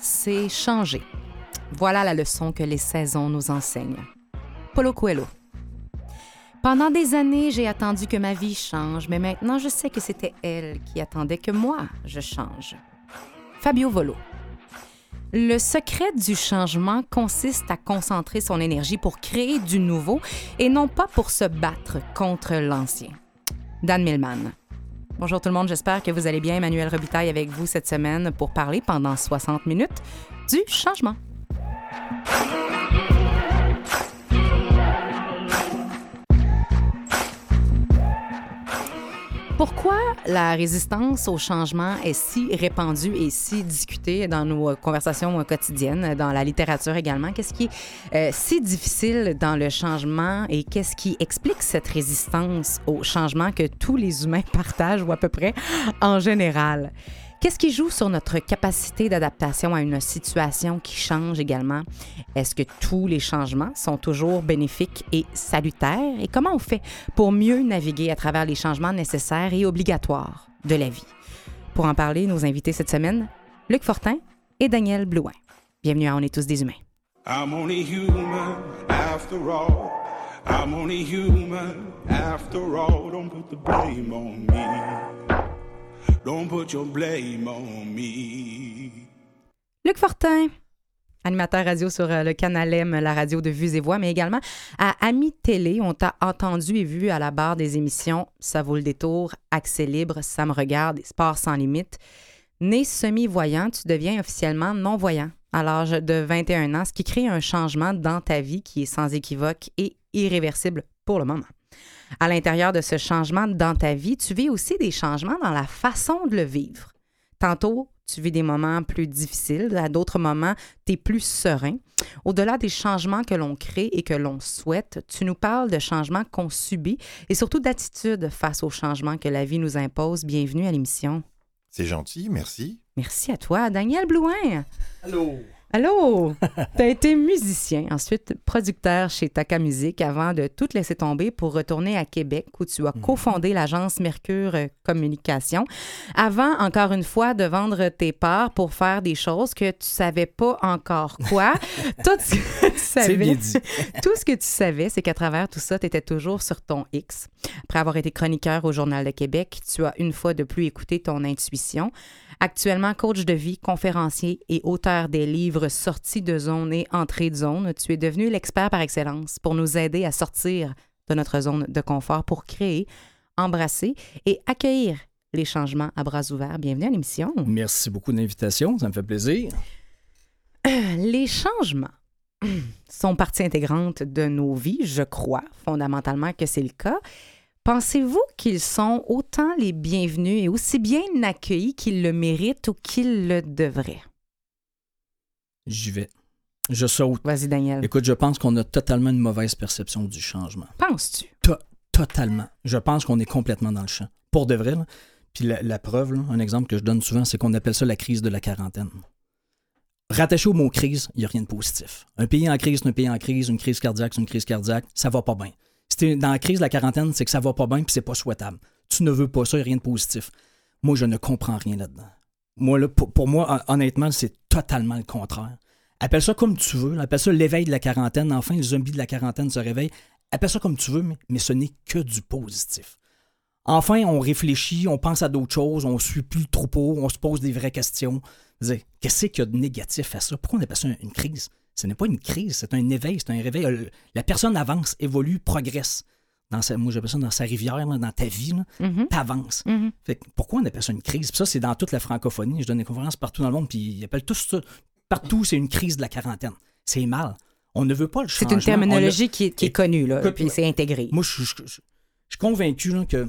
C'est changer. Voilà la leçon que les saisons nous enseignent. Paulo Coelho. Pendant des années, j'ai attendu que ma vie change, mais maintenant je sais que c'était elle qui attendait que moi, je change. Fabio Volo. Le secret du changement consiste à concentrer son énergie pour créer du nouveau et non pas pour se battre contre l'ancien. Dan Millman. Bonjour tout le monde, j'espère que vous allez bien. Emmanuel Robitaille avec vous cette semaine pour parler pendant 60 minutes du changement. Pourquoi la résistance au changement est si répandue et si discutée dans nos conversations quotidiennes, dans la littérature également? Qu'est-ce qui est euh, si difficile dans le changement et qu'est-ce qui explique cette résistance au changement que tous les humains partagent ou à peu près en général? Qu'est-ce qui joue sur notre capacité d'adaptation à une situation qui change également? Est-ce que tous les changements sont toujours bénéfiques et salutaires? Et comment on fait pour mieux naviguer à travers les changements nécessaires et obligatoires de la vie? Pour en parler, nos invités cette semaine, Luc Fortin et Daniel Blouin. Bienvenue à On est tous des humains. Don't put your blame on me. Luc Fortin, animateur radio sur euh, le canal M, la radio de Vues et Voix, mais également à Ami Télé. On t'a entendu et vu à la barre des émissions Ça vaut le détour, Accès libre, Ça me regarde, Sport sans limite. Né semi-voyant, tu deviens officiellement non-voyant à l'âge de 21 ans, ce qui crée un changement dans ta vie qui est sans équivoque et irréversible pour le moment à l'intérieur de ce changement dans ta vie, tu vis aussi des changements dans la façon de le vivre. Tantôt, tu vis des moments plus difficiles, à d'autres moments, tu es plus serein. Au-delà des changements que l'on crée et que l'on souhaite, tu nous parles de changements qu'on subit et surtout d'attitude face aux changements que la vie nous impose. Bienvenue à l'émission. C'est gentil, merci. Merci à toi, Daniel Blouin. Allô. Allô! tu as été musicien, ensuite producteur chez Taka Music avant de tout laisser tomber pour retourner à Québec où tu as mhm. cofondé l'agence Mercure Communication avant, encore une fois, de vendre tes parts pour faire des choses que tu savais pas encore quoi. tout ce que tu savais, tout ce que tu savais, c'est qu'à travers tout ça, tu étais toujours sur ton X. Après avoir été chroniqueur au Journal de Québec, tu as une fois de plus écouté ton intuition. Actuellement coach de vie, conférencier et auteur des livres Sortie de zone et Entrée de zone, tu es devenu l'expert par excellence pour nous aider à sortir de notre zone de confort pour créer, embrasser et accueillir les changements à bras ouverts. Bienvenue à l'émission. Merci beaucoup de l'invitation, ça me fait plaisir. Les changements sont partie intégrante de nos vies, je crois fondamentalement que c'est le cas. Pensez-vous qu'ils sont autant les bienvenus et aussi bien accueillis qu'ils le méritent ou qu'ils le devraient? J'y vais. Je saute. Vas-y, Daniel. Écoute, je pense qu'on a totalement une mauvaise perception du changement. Penses-tu? totalement. Je pense qu'on est complètement dans le champ. Pour de vrai, Puis la, preuve, un exemple que je donne souvent, c'est qu'on appelle ça la crise de la quarantaine. Rattaché au mot crise, il n'y a rien de positif. Un pays en crise, c'est un pays en crise, une crise cardiaque, c'est une crise cardiaque, ça va pas bien. Si dans la crise de la quarantaine, c'est que ça va pas bien puis c'est pas souhaitable. Tu ne veux pas ça, rien de positif. Moi, je ne comprends rien là-dedans. Moi, là, pour, moi, honnêtement, c'est totalement le contraire. Appelle ça comme tu veux. Appelle ça l'éveil de la quarantaine. Enfin, le zombie de la quarantaine se réveille. Appelle ça comme tu veux, mais, mais ce n'est que du positif. Enfin, on réfléchit, on pense à d'autres choses, on ne suit plus le troupeau, on se pose des vraies questions. Qu'est-ce qu'il y a de négatif à ça? Pourquoi on appelle ça une crise? Ce n'est pas une crise, c'est un éveil, c'est un réveil. Euh, la personne avance, évolue, progresse. Dans sa, moi, j'appelle ça dans sa rivière, dans ta vie, tu mm-hmm. avances. Pourquoi on appelle ça une crise? ça, c'est dans toute la francophonie. Je donne des conférences partout dans le monde, puis ils appellent tout ça. Partout, c'est une crise de la quarantaine. C'est mal. On ne veut pas le C'est changement. une terminologie qui est, qui est Écoute, connue, là, puis c'est intégré. Moi, je, je- je- je suis convaincu là, que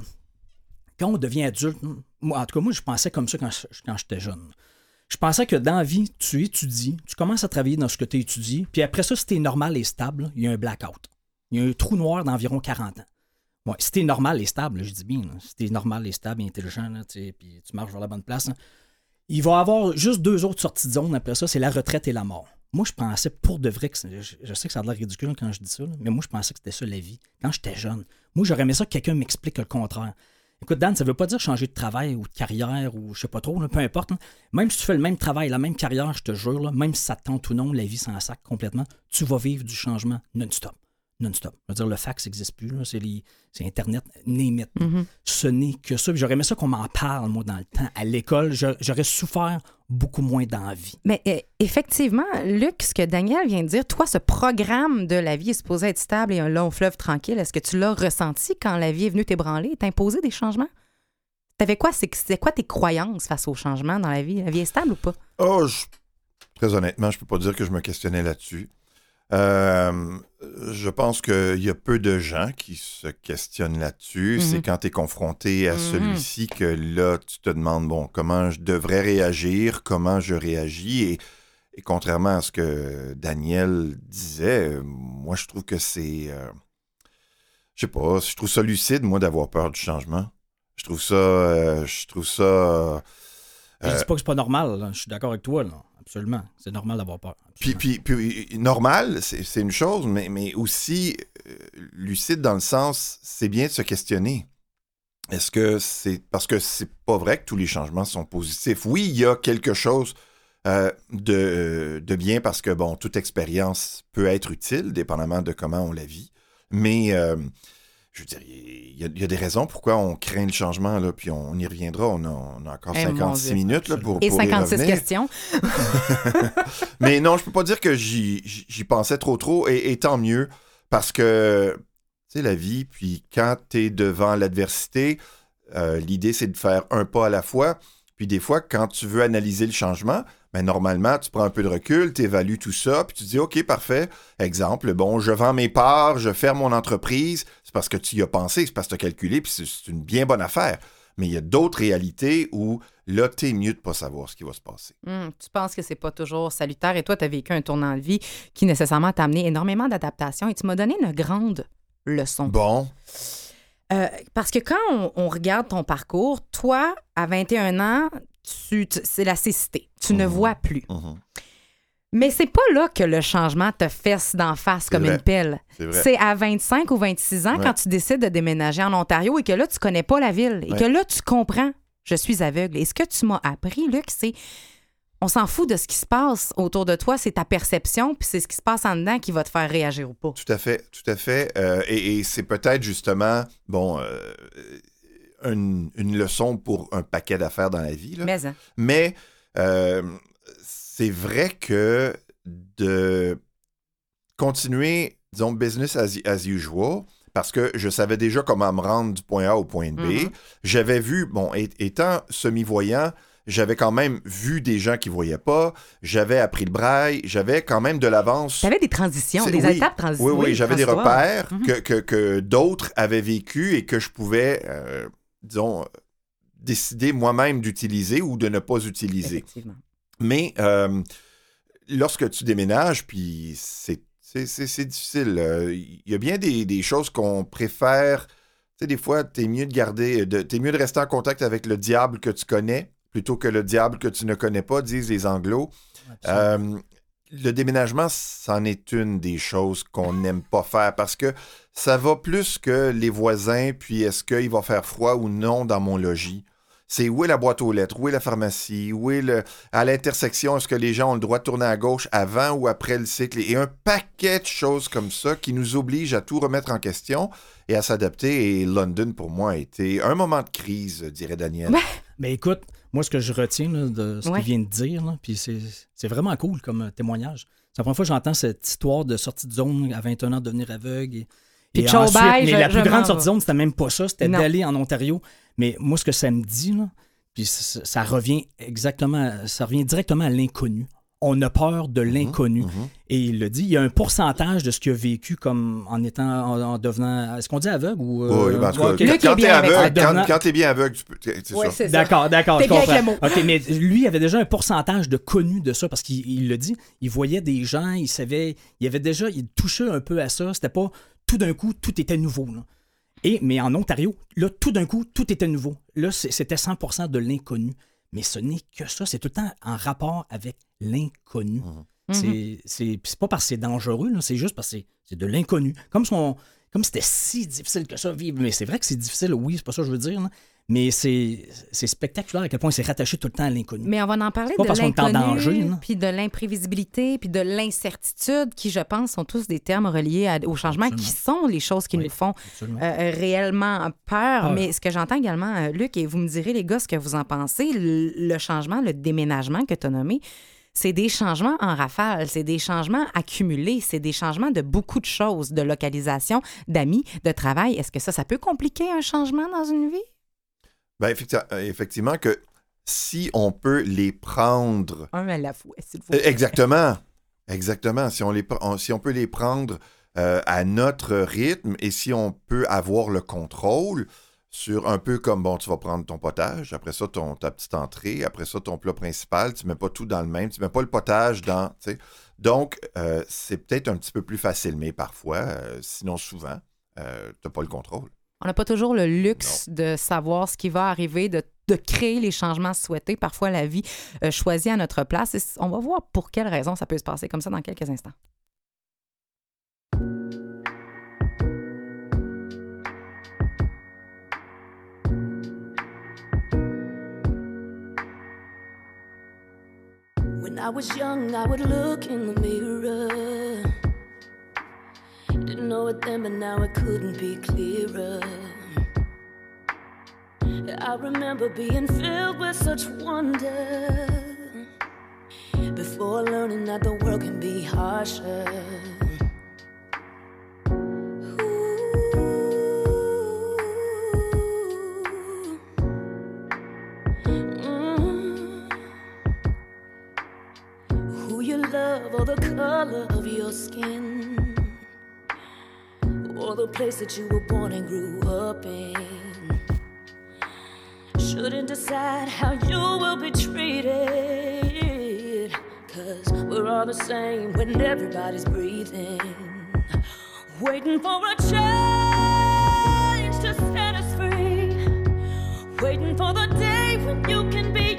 quand on devient adulte, moi, en tout cas, moi, je pensais comme ça quand j'étais jeune. Je pensais que dans la vie, tu étudies, tu commences à travailler dans ce que tu étudies, puis après ça, si t'es normal et stable, il y a un blackout. Il y a un trou noir d'environ 40 ans. Ouais, si t'es normal et stable, je dis bien, là, si t'es normal et stable et intelligent, puis tu marches vers la bonne place, là, il va y avoir juste deux autres sorties de zone après ça, c'est la retraite et la mort. Moi, je pensais pour de vrai que je, sais que ça a l'air ridicule quand je dis ça, mais moi, je pensais que c'était ça la vie. Quand j'étais jeune, moi, j'aurais aimé ça que quelqu'un m'explique le contraire. Écoute, Dan, ça veut pas dire changer de travail ou de carrière ou je sais pas trop, peu importe. là. Même si tu fais le même travail, la même carrière, je te jure, même si ça te tente ou non, la vie s'en sac complètement, tu vas vivre du changement non-stop. Non-stop. Je veux dire, le fax n'existe plus, c'est, les- c'est Internet, name it. Mhm. Ce n'est que ça. Puis J'aurais aimé ça qu'on m'en parle, moi, dans le temps. À l'école, j'aurais souffert beaucoup moins d'envie. Mais euh, effectivement, Luc, ce que Daniel vient de dire, toi, ce programme de la vie est supposé être stable et un long fleuve tranquille. Est-ce que tu l'as ressenti quand la vie est venue t'ébranler et t'imposer des changements? T'avais quoi? C'est- C'était quoi tes croyances face aux changements dans la vie? La vie est stable ou pas? Oh, je- très honnêtement, je peux pas dire que je me questionnais là-dessus. Euh, je pense qu'il y a peu de gens qui se questionnent là-dessus. Mhm. C'est quand tu es confronté à Mhm. celui-ci que là, tu te demandes, bon, comment je devrais réagir, comment je réagis? Et, et contrairement à ce que Daniel disait, moi, je trouve que c'est... euh, je sais pas, je trouve ça lucide, moi, d'avoir peur du changement. Je trouve ça... euh, je trouve ça... euh, Je dis pas que c'est pas normal. là. Je suis d'accord avec toi. Là. Absolument. C'est normal d'avoir peur. Puis, puis, puis, normal, c'est c'est une chose, mais, mais aussi euh, lucide dans le sens, c'est bien de se questionner. Est-ce que c'est parce que c'est pas vrai que tous les changements sont positifs? Oui, il y a quelque chose euh, de, de bien parce que, bon, toute expérience peut être utile, dépendamment de comment on la vit. Mais, euh, je veux dire, il y, a- il y a des raisons pourquoi on craint le changement, là, puis on, y reviendra. On a, on a encore Eh, mon 56 Dieu. minutes là, pour, Et pour y 56 revenir. questions. Mais non, je peux pas dire que j'y pensais trop trop, et, et tant mieux, parce que, tu sais, la vie, puis quand tu es devant l'adversité, euh, l'idée, c'est de faire un pas à la fois. Puis des fois, quand tu veux analyser le changement, ben normalement, tu prends un peu de recul, tu évalues tout ça, puis tu dis, OK, parfait. Exemple, bon, je vends mes parts, je ferme mon entreprise. C'est parce que tu y as pensé, c'est parce que tu as calculé, puis c'est- une bien bonne affaire. Mais il y a d'autres réalités où, là, t'es mieux de pas savoir ce qui va se passer. Hum, tu penses que c'est pas toujours salutaire et toi, tu as vécu un tournant de vie qui nécessairement t'a amené énormément d'adaptation et tu m'as donné une grande leçon. Bon, Euh, parce que quand on, on regarde ton parcours, toi, à 21 ans, tu, tu- c'est la cécité. Tu ne Mhm. vois plus. mhm, Mais c'est pas là que le changement te fesse d'en face comme vrai. une pelle. c'est à 25 ou 26 ans Ouais. quand tu décides de déménager en Ontario et que là, tu connais pas la ville et Ouais. que là, tu comprends, je suis aveugle. Et ce que tu m'as appris, Luc, c'est on s'en fout de ce qui se passe autour de toi, c'est ta perception, puis c'est ce qui se passe en dedans qui va te faire réagir ou pas. Tout à fait, tout à fait. Euh, et et c'est peut-être justement, bon, euh, une, une leçon pour un paquet d'affaires dans la vie. là. Mais, hein, Mais euh, c'est vrai que de continuer, disons, business as, as usual, parce que je savais déjà comment me rendre du point A au point B. Mhm. J'avais vu, bon, étant semi-voyant, j'avais quand même vu des gens qui voyaient pas. J'avais appris le braille. J'avais quand même de l'avance. tu avais des transitions, des oui. étapes transition. Oui, oui, j'avais des repères Mhm. que, que, que d'autres avaient vécu et que je pouvais, euh, disons, décider moi-même d'utiliser ou de ne pas utiliser. Effectivement. Mais euh, lorsque tu déménages, puis c'est, difficile. euh, Il y a bien des, des choses qu'on préfère. Tu sais, des fois, t'es mieux de garder, de, t'es mieux de rester en contact avec le diable que tu connais plutôt que le diable que tu ne connais pas, disent les anglos. Euh, le déménagement, c'en est une des choses qu'on n'aime pas faire parce que ça va plus que les voisins, puis est-ce qu'il va faire froid ou non dans mon logis? C'est où est la boîte aux lettres, où est la pharmacie, où est le. À l'intersection, est-ce que les gens ont le droit de tourner à gauche avant ou après le cycle? Et un paquet de choses comme ça qui nous obligent à tout remettre en question et à s'adapter. Et London, pour moi, a été un moment de crise, dirait Daniel. Mais écoute, moi, ce que je retiens là, de ce Ouais. qu'il vient de dire, là, puis c'est vraiment cool comme euh, témoignage. C'est la première fois que j'entends cette histoire de sortie de zone à 21 ans, de devenir aveugle. Et, Puis et ciao, ensuite, bye, mais je- la plus grande sortie de zone, c'était même pas ça, c'était d'aller en Ontario. Mais moi, ce que ça me dit, là, puis ça, ça revient exactement, ça revient directement à l'inconnu. On a peur de l'inconnu. Mhm. Et il le dit, il y a un pourcentage de ce qu'il a vécu comme en étant, en, en devenant, est-ce qu'on dit aveugle ou... euh, Oui, ben, en tout cas, ouais, est quand t'es aveugle, quand, quand t'es bien aveugle, tu peux. C'est Ouais, ça. c'est ça. D'accord, d'accord, T'es je bien avec comprends. le mot. OK, mais lui, il avait déjà un pourcentage de connus de ça parce qu'il il le dit. Il voyait des gens, il savait, il avait déjà, il touchait un peu à ça. C'était pas tout d'un coup, tout était nouveau. là. Et, mais en Ontario, là, tout d'un coup, tout était nouveau. Là, c'était 100% de l'inconnu. Mais ce n'est que ça. C'est tout le temps en rapport avec l'inconnu. Mhm. C'est- C'est pas parce que c'est dangereux, là, c'est juste parce que c'est- c'est de l'inconnu. Comme si on- comme si c'était si difficile que ça vivre. Mais c'est vrai que c'est difficile, oui, c'est pas ça que je veux dire. là. Mais c'est spectaculaire à quel point c'est rattaché tout le temps à l'inconnu. Mais on va en parler pas de l'inconnu, puis de l'imprévisibilité, puis de l'incertitude, qui, je pense, sont tous des termes reliés à- au changement, qui sont les choses qui Oui. nous font euh, réellement peur. Peur. Mais ce que j'entends également, euh, Luc, et vous me direz, les gars, ce que vous en pensez, le, le changement, le déménagement que tu as nommé, c'est des changements en rafale, c'est des changements accumulés, c'est des changements de beaucoup de choses, de localisation, d'amis, de travail. Est-ce que ça, ça peut compliquer un changement dans une vie? Ben, euh, effectivement, que si on peut les prendre. Un à la fois, s'il vous Euh, plaît. Exactement. Exactement. Si on, les, on- si on peut les prendre euh, à notre rythme et si on peut avoir le contrôle sur un peu comme, bon, tu vas prendre ton potage, après ça, ton, ta petite entrée, après ça, ton plat principal, tu mets pas tout dans le même, tu mets pas le potage dans. Donc, euh, c'est peut-être un petit peu plus facile, mais parfois, euh, sinon souvent, tu n'as pas le contrôle. On n'a pas toujours le luxe de savoir ce qui va arriver, de, de créer les changements souhaités. Parfois, la vie euh, choisit à notre place. Et on va voir pour quelles raisons ça peut se passer comme ça dans quelques instants. When I was young, I would look in the mirror. Know it then, but now it couldn't be clearer. I remember being filled with such wonder before learning that the world can be harsher. Mm. Who you love or the color of your skin the place that you were born and grew up in. Shouldn't decide how you will be treated cause we're all the same when everybody's breathing. Waiting for a change to set us free. Waiting for the day when you can be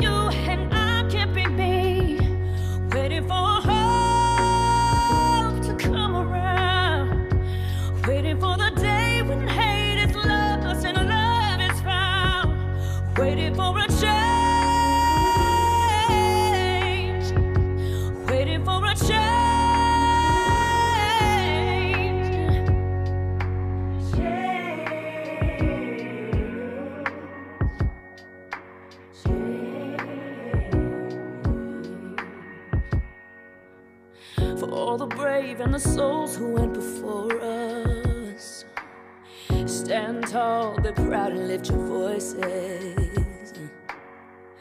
and the souls who went before us. Stand tall, be proud, and lift your voices.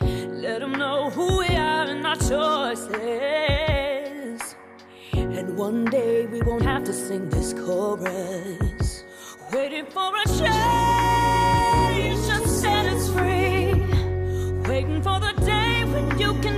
Let them know who we are and our choices. And one day we won't have to sing this chorus. Waiting for a change to set us free. Waiting for the day when you can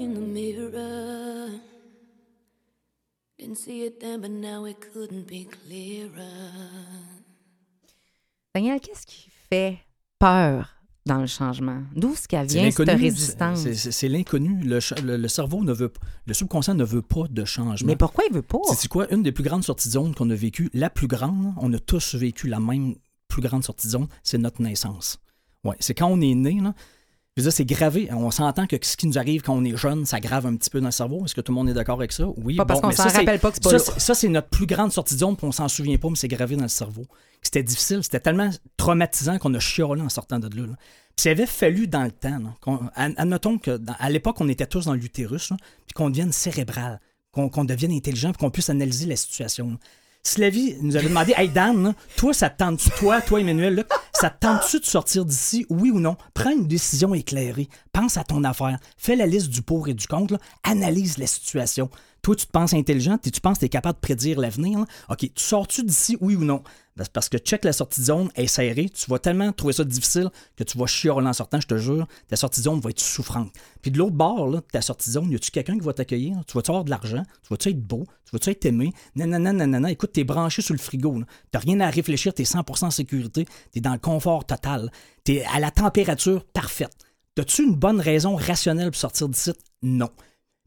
in the mirror. Didn't see it then, but now it couldn't be clearer. Daniel, qu'est-ce qui fait peur dans le changement? D'où ce qu'elle vient, cette résistance? c'est- c'est- C'est l'inconnu. Le, ch- le- le cerveau ne veut le subconscient ne veut pas de changement. Mais pourquoi il veut pas? C'est quoi? Une des plus grandes sorties de zone qu'on a vécues, la plus grande, on a tous vécu la même plus grande sortie de zone, c'est notre naissance. Ouais, c'est quand on est né, là. Je veux dire, c'est gravé. On s'entend que ce qui nous arrive quand on est jeune, ça grave un petit peu dans le cerveau. Est-ce que tout le monde est d'accord avec ça? Oui. Pas parce bon, qu'on mais s'en ça, c'est- rappelle pas que c'est pas ça, ça, c'est notre plus grande sortie de zone, puis on s'en souvient pas, mais c'est gravé dans le cerveau. C'était difficile, c'était tellement traumatisant qu'on a chiolé en sortant de là. là. Puis s'il avait fallu dans le temps, là, admettons que dans- à l'époque, on était tous dans l'utérus, puis qu'on devienne cérébral, qu'on qu'on devienne intelligent, puis qu'on puisse analyser la situation. Là. Si la vie nous avait demandé, hey Dan, toi, ça te tente-tu, toi, toi, Emmanuel, là, ça te tente-tu de sortir d'ici, oui ou non? Prends une décision éclairée. Pense à ton affaire. Fais la liste du pour et du contre. Analyse la situation. Toi, tu te penses intelligent, tu penses que tu es capable de prédire l'avenir. OK, tu sors-tu d'ici, oui ou non? Ben, parce que check la sortie de zone est serrée. Tu vas tellement trouver ça difficile que tu vas chialer en sortant, je te jure. Ta sortie de zone va être souffrante. Puis de l'autre bord, ta sortie de zone, y a-tu quelqu'un qui va t'accueillir? Tu vas-tu avoir de l'argent? Tu vas-tu être beau? Tu vas-tu être aimé? Nanana, nanana. Écoute, t'es branché sur le frigo. T'as rien à réfléchir. T'es 100% en sécurité. T'es dans le confort total. T'es à la température parfaite. T'as-tu une bonne raison rationnelle pour sortir d'ici? Non.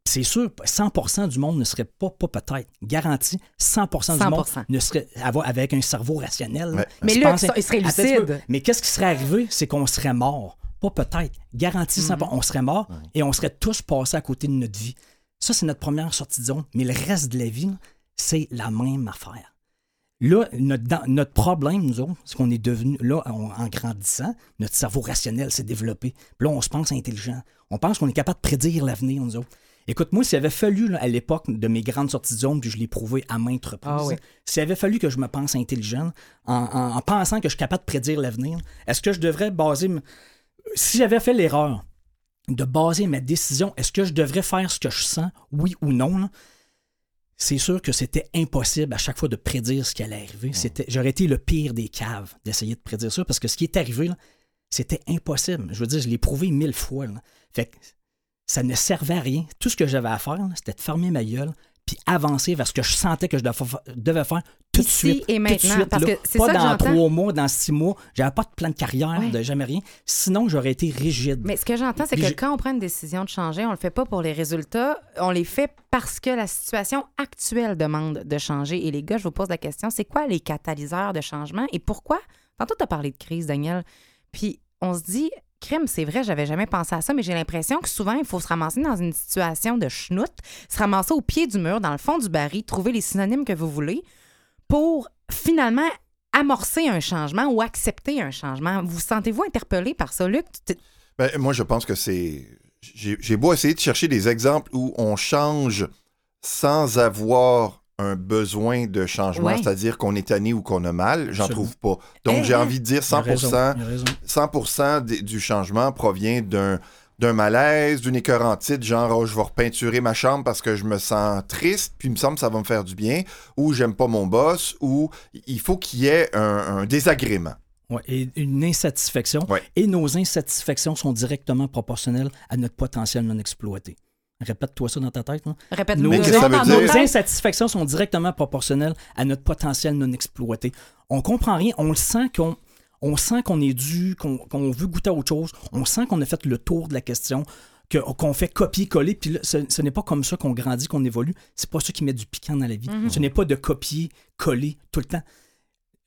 C'est sûr, 100% du monde ne serait pas, pas peut-être, garanti, 100%, du monde 100%. ne serait avec un cerveau rationnel. Ouais. Mais là, penses- il serait lucide. Mais qu'est-ce qui serait arrivé? C'est qu'on serait mort. Pas peut-être. Garanti. 100%. On serait mort et on serait tous passés à côté de notre vie. Ça, c'est notre première sortie de zone. Mais le reste de la vie, c'est la même affaire. Là, notre, dans- notre problème, nous autres, c'est qu'on est devenu, là, on- en grandissant, notre cerveau rationnel s'est développé. Puis là, on se pense intelligent. On pense qu'on est capable de prédire l'avenir, nous autres. Écoute, moi, s'il avait fallu, là, à l'époque de mes grandes sorties de zone, puis je l'ai prouvé à maintes reprises, Ah oui. s'il avait fallu que je me pense intelligent, en, en- en pensant que je suis capable de prédire l'avenir, est-ce que je devrais baser... Si j'avais fait l'erreur de baser ma décision, est-ce que je devrais faire ce que je sens, oui ou non, là? c'est sûr que c'était impossible à chaque fois de prédire ce qui allait arriver. C'était, j'aurais été le pire des caves d'essayer de prédire ça parce que ce qui est arrivé, là, c'était impossible. Je veux dire, je l'ai prouvé mille fois. là. Fait que ça ne servait à rien. Tout ce que j'avais à faire, c'était de fermer ma gueule puis avancer vers ce que je sentais que je devais fa- devais faire tout de suite. et tout de maintenant, suite, parce là. que c'est pas ça dans trois mois, dans six mois. J'avais pas de plan de carrière, Ouais. de jamais rien. Sinon, j'aurais été rigide. Mais ce que j'entends, c'est que quand on prend une décision de changer, on le fait pas pour les résultats, on les fait parce que la situation actuelle demande de changer. Et les gars, je vous pose la question, c'est quoi les catalyseurs de changement et pourquoi? Tantôt, tu as parlé de crise, Daniel. Puis on se dit, crime, c'est vrai, j'avais jamais pensé à ça, mais j'ai l'impression que souvent, il faut se ramasser dans une situation de schnout, se ramasser au pied du mur, dans le fond du baril, trouver les synonymes que vous voulez pour finalement amorcer un changement ou accepter un changement. Vous sentez-vous interpellé par ça, Luc? Ben, moi, je pense que c'est. J'ai beau essayer de chercher des exemples où on change sans avoir un besoin de changement, Ouais. c'est-à-dire qu'on est tanné ou qu'on a mal, j'en trouve pas. Donc, Eh, j'ai envie de dire Il a raison, 100%, il a raison. 100% des- du changement provient d'un d'un malaise, d'une écœurantite, genre oh, je vais repeinturer ma chambre parce que je me sens triste, puis il me semble que ça va me faire du bien, ou j'aime pas mon boss, ou il faut qu'il y ait un, un désagrément. Ouais, et une insatisfaction. Ouais. Et nos insatisfactions sont directement proportionnelles à notre potentiel non exploité. Répète-toi ça dans ta tête. Là. Répète-nous. En dire? nos insatisfactions sont directement proportionnelles à notre potentiel non exploité. On comprend rien. On le sent qu'on on sent qu'on est dû, qu'on qu'on veut goûter à autre chose. On sent qu'on a fait le tour de la question, que- qu'on fait copier-coller. Puis là, ce, ce n'est pas comme ça qu'on grandit, qu'on évolue. C'est pas ça qui met du piquant dans la vie. Mhm. Ce n'est pas de copier-coller tout le temps.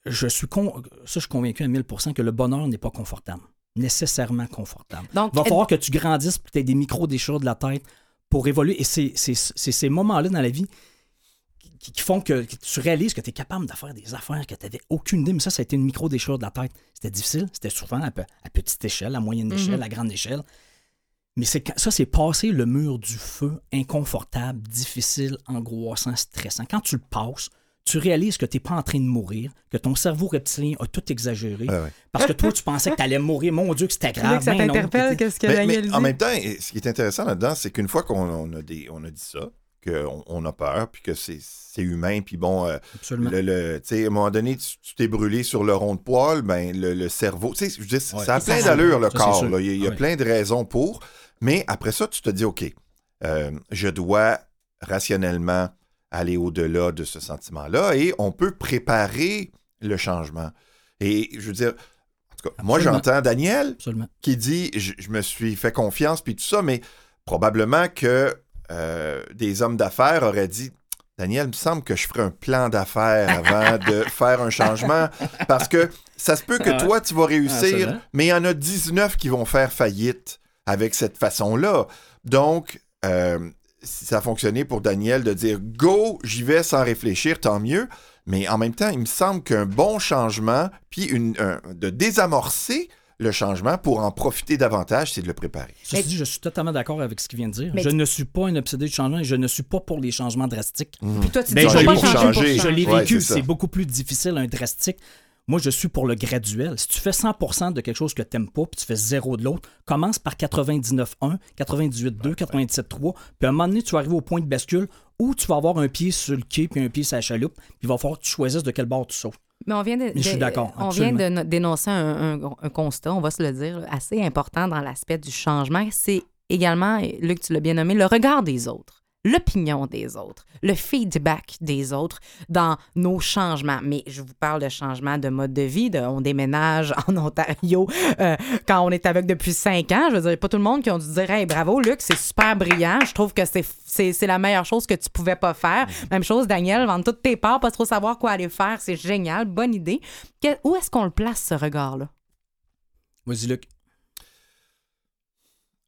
Je suis con, ça, je suis convaincu à 1000% que le bonheur n'est pas confortable. Nécessairement confortable. Donc, Il va falloir que tu grandisses, que tu aies des micro-déchirures de la tête pour évoluer. Et c'est ces moments-là dans la vie qui, qui font que, que tu réalises que tu es capable de faire des affaires que tu n'avais aucune idée. Mais ça, ça a été une micro-déchirure de la tête. C'était difficile. C'était souvent à, pe- à petite échelle, à moyenne échelle, Mhm. à grande échelle. Mais ça, c'est passer le mur du feu inconfortable, difficile, angoissant, stressant. Quand tu le passes, tu réalises que tu n'es pas en train de mourir, que ton cerveau reptilien a tout exagéré. Ouais, ouais. Parce que toi, tu pensais que tu allais mourir. Mon Dieu, que c'était grave. Luc, ça Ben t'interpelle, qu'est-ce que Mais- Daniel mais dit? en même temps, ce qui est intéressant là-dedans, c'est qu'une fois qu'on on a, des, on a dit ça, qu'on on a peur, puis que c'est c'est humain, puis bon, euh, Absolument. le, le- tu sais, à un moment donné, tu tu t'es brûlé sur le rond de poil, ben le, le cerveau, tu sais, Ouais. ça a plein ça, d'allure, le ça, corps, là. il y a, il y a Ouais. plein de raisons pour, mais après ça, tu te dis, OK, euh, je dois rationnellement aller au-delà de ce sentiment-là, et on peut préparer le changement. Et je veux dire, tout cas, moi, j'entends Daniel Absolument. qui dit je, je me suis fait confiance puis tout ça, mais probablement que euh, des hommes d'affaires auraient dit Daniel, il me semble que je ferai un plan d'affaires avant de faire un changement parce que ça se peut que Ah toi, tu vas Ah, réussir, mais il y en a 19 qui vont faire faillite avec cette façon-là. Donc, euh, ça a fonctionné pour Daniel de dire go, j'y vais sans réfléchir, tant mieux. Mais en même temps, il me semble qu'un bon changement, puis une, un- de désamorcer le changement pour en profiter davantage, c'est de le préparer. Je suis totalement d'accord avec ce qu'il vient de dire. Mais je ne suis pas un obsédé du changement et je ne suis pas pour les changements drastiques. Puis toi, tu Ben, dis je pas changer, pour Je Je l'ai vécu, c'est beaucoup plus difficile, un drastique. Moi, je suis pour le graduel. Si tu fais 100 de quelque chose que tu n'aimes pas, puis tu fais zéro de l'autre, commence par 99.1, 98.2, 97.3, puis à un moment donné, tu vas arriver au point de bascule où tu vas avoir un pied sur le quai puis un pied sur la chaloupe, puis il va falloir que tu choisisses de quel bord tu sautes. Mais on vient de, je suis d'accord, On vient de no- dénoncer un, un- un constat, on va se le dire, assez important dans l'aspect du changement. C'est également, Luc, tu l'as bien nommé, le regard des autres, l'opinion des autres, le feedback des autres dans nos changements. Mais je vous parle de changement de mode de vie. de- on déménage en Ontario euh, quand on est avec depuis cinq ans. Je veux dire, pas tout le monde qui ont dû dire Hey, bravo, Luc, c'est super brillant. Je trouve que c'est, c'est, c'est la meilleure chose que tu pouvais pas faire. Même chose, Daniel, vendre toutes tes parts, pas trop savoir quoi aller faire. C'est génial, bonne idée. Que- où est-ce qu'on le place, ce regard-là? Vas-y, Luc.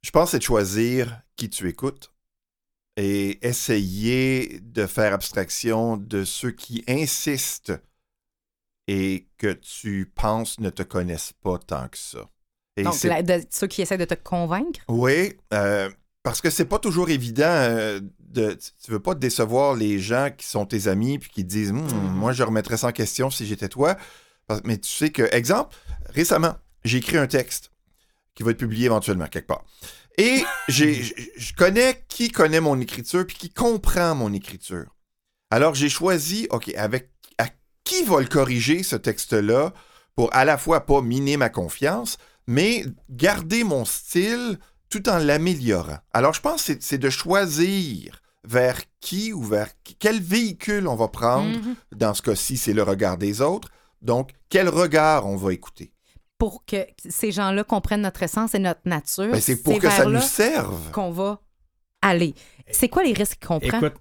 Je pense que c'est de choisir qui tu écoutes et essayer de faire abstraction de ceux qui insistent et que tu penses ne te connaissent pas tant que ça. Et Donc, la- de ceux qui essaient de te convaincre? Oui, euh, parce que c'est pas toujours évident euh, de. tu- veux pas décevoir les gens qui sont tes amis puis qui te disent Hum, Moi, je remettrais ça en question si j'étais toi. Mais tu sais que, exemple, récemment, j'ai écrit un texte qui va être publié éventuellement quelque part. Et je connais qui connaît mon écriture puis qui comprend mon écriture. Alors, j'ai choisi, OK, avec à qui va le corriger, ce texte-là, pour à la fois pas miner ma confiance, mais garder mon style tout en l'améliorant. Alors, je pense que c'est- de choisir vers qui ou vers qui- quel véhicule on va prendre. Mhm. Dans ce cas-ci, c'est le regard des autres. Donc, quel regard on va écouter? Pour que ces gens-là comprennent notre essence et notre nature. Ben, c'est pour que ça nous serve. qu'on va aller. C'est quoi les risques qu'on prend Écoute,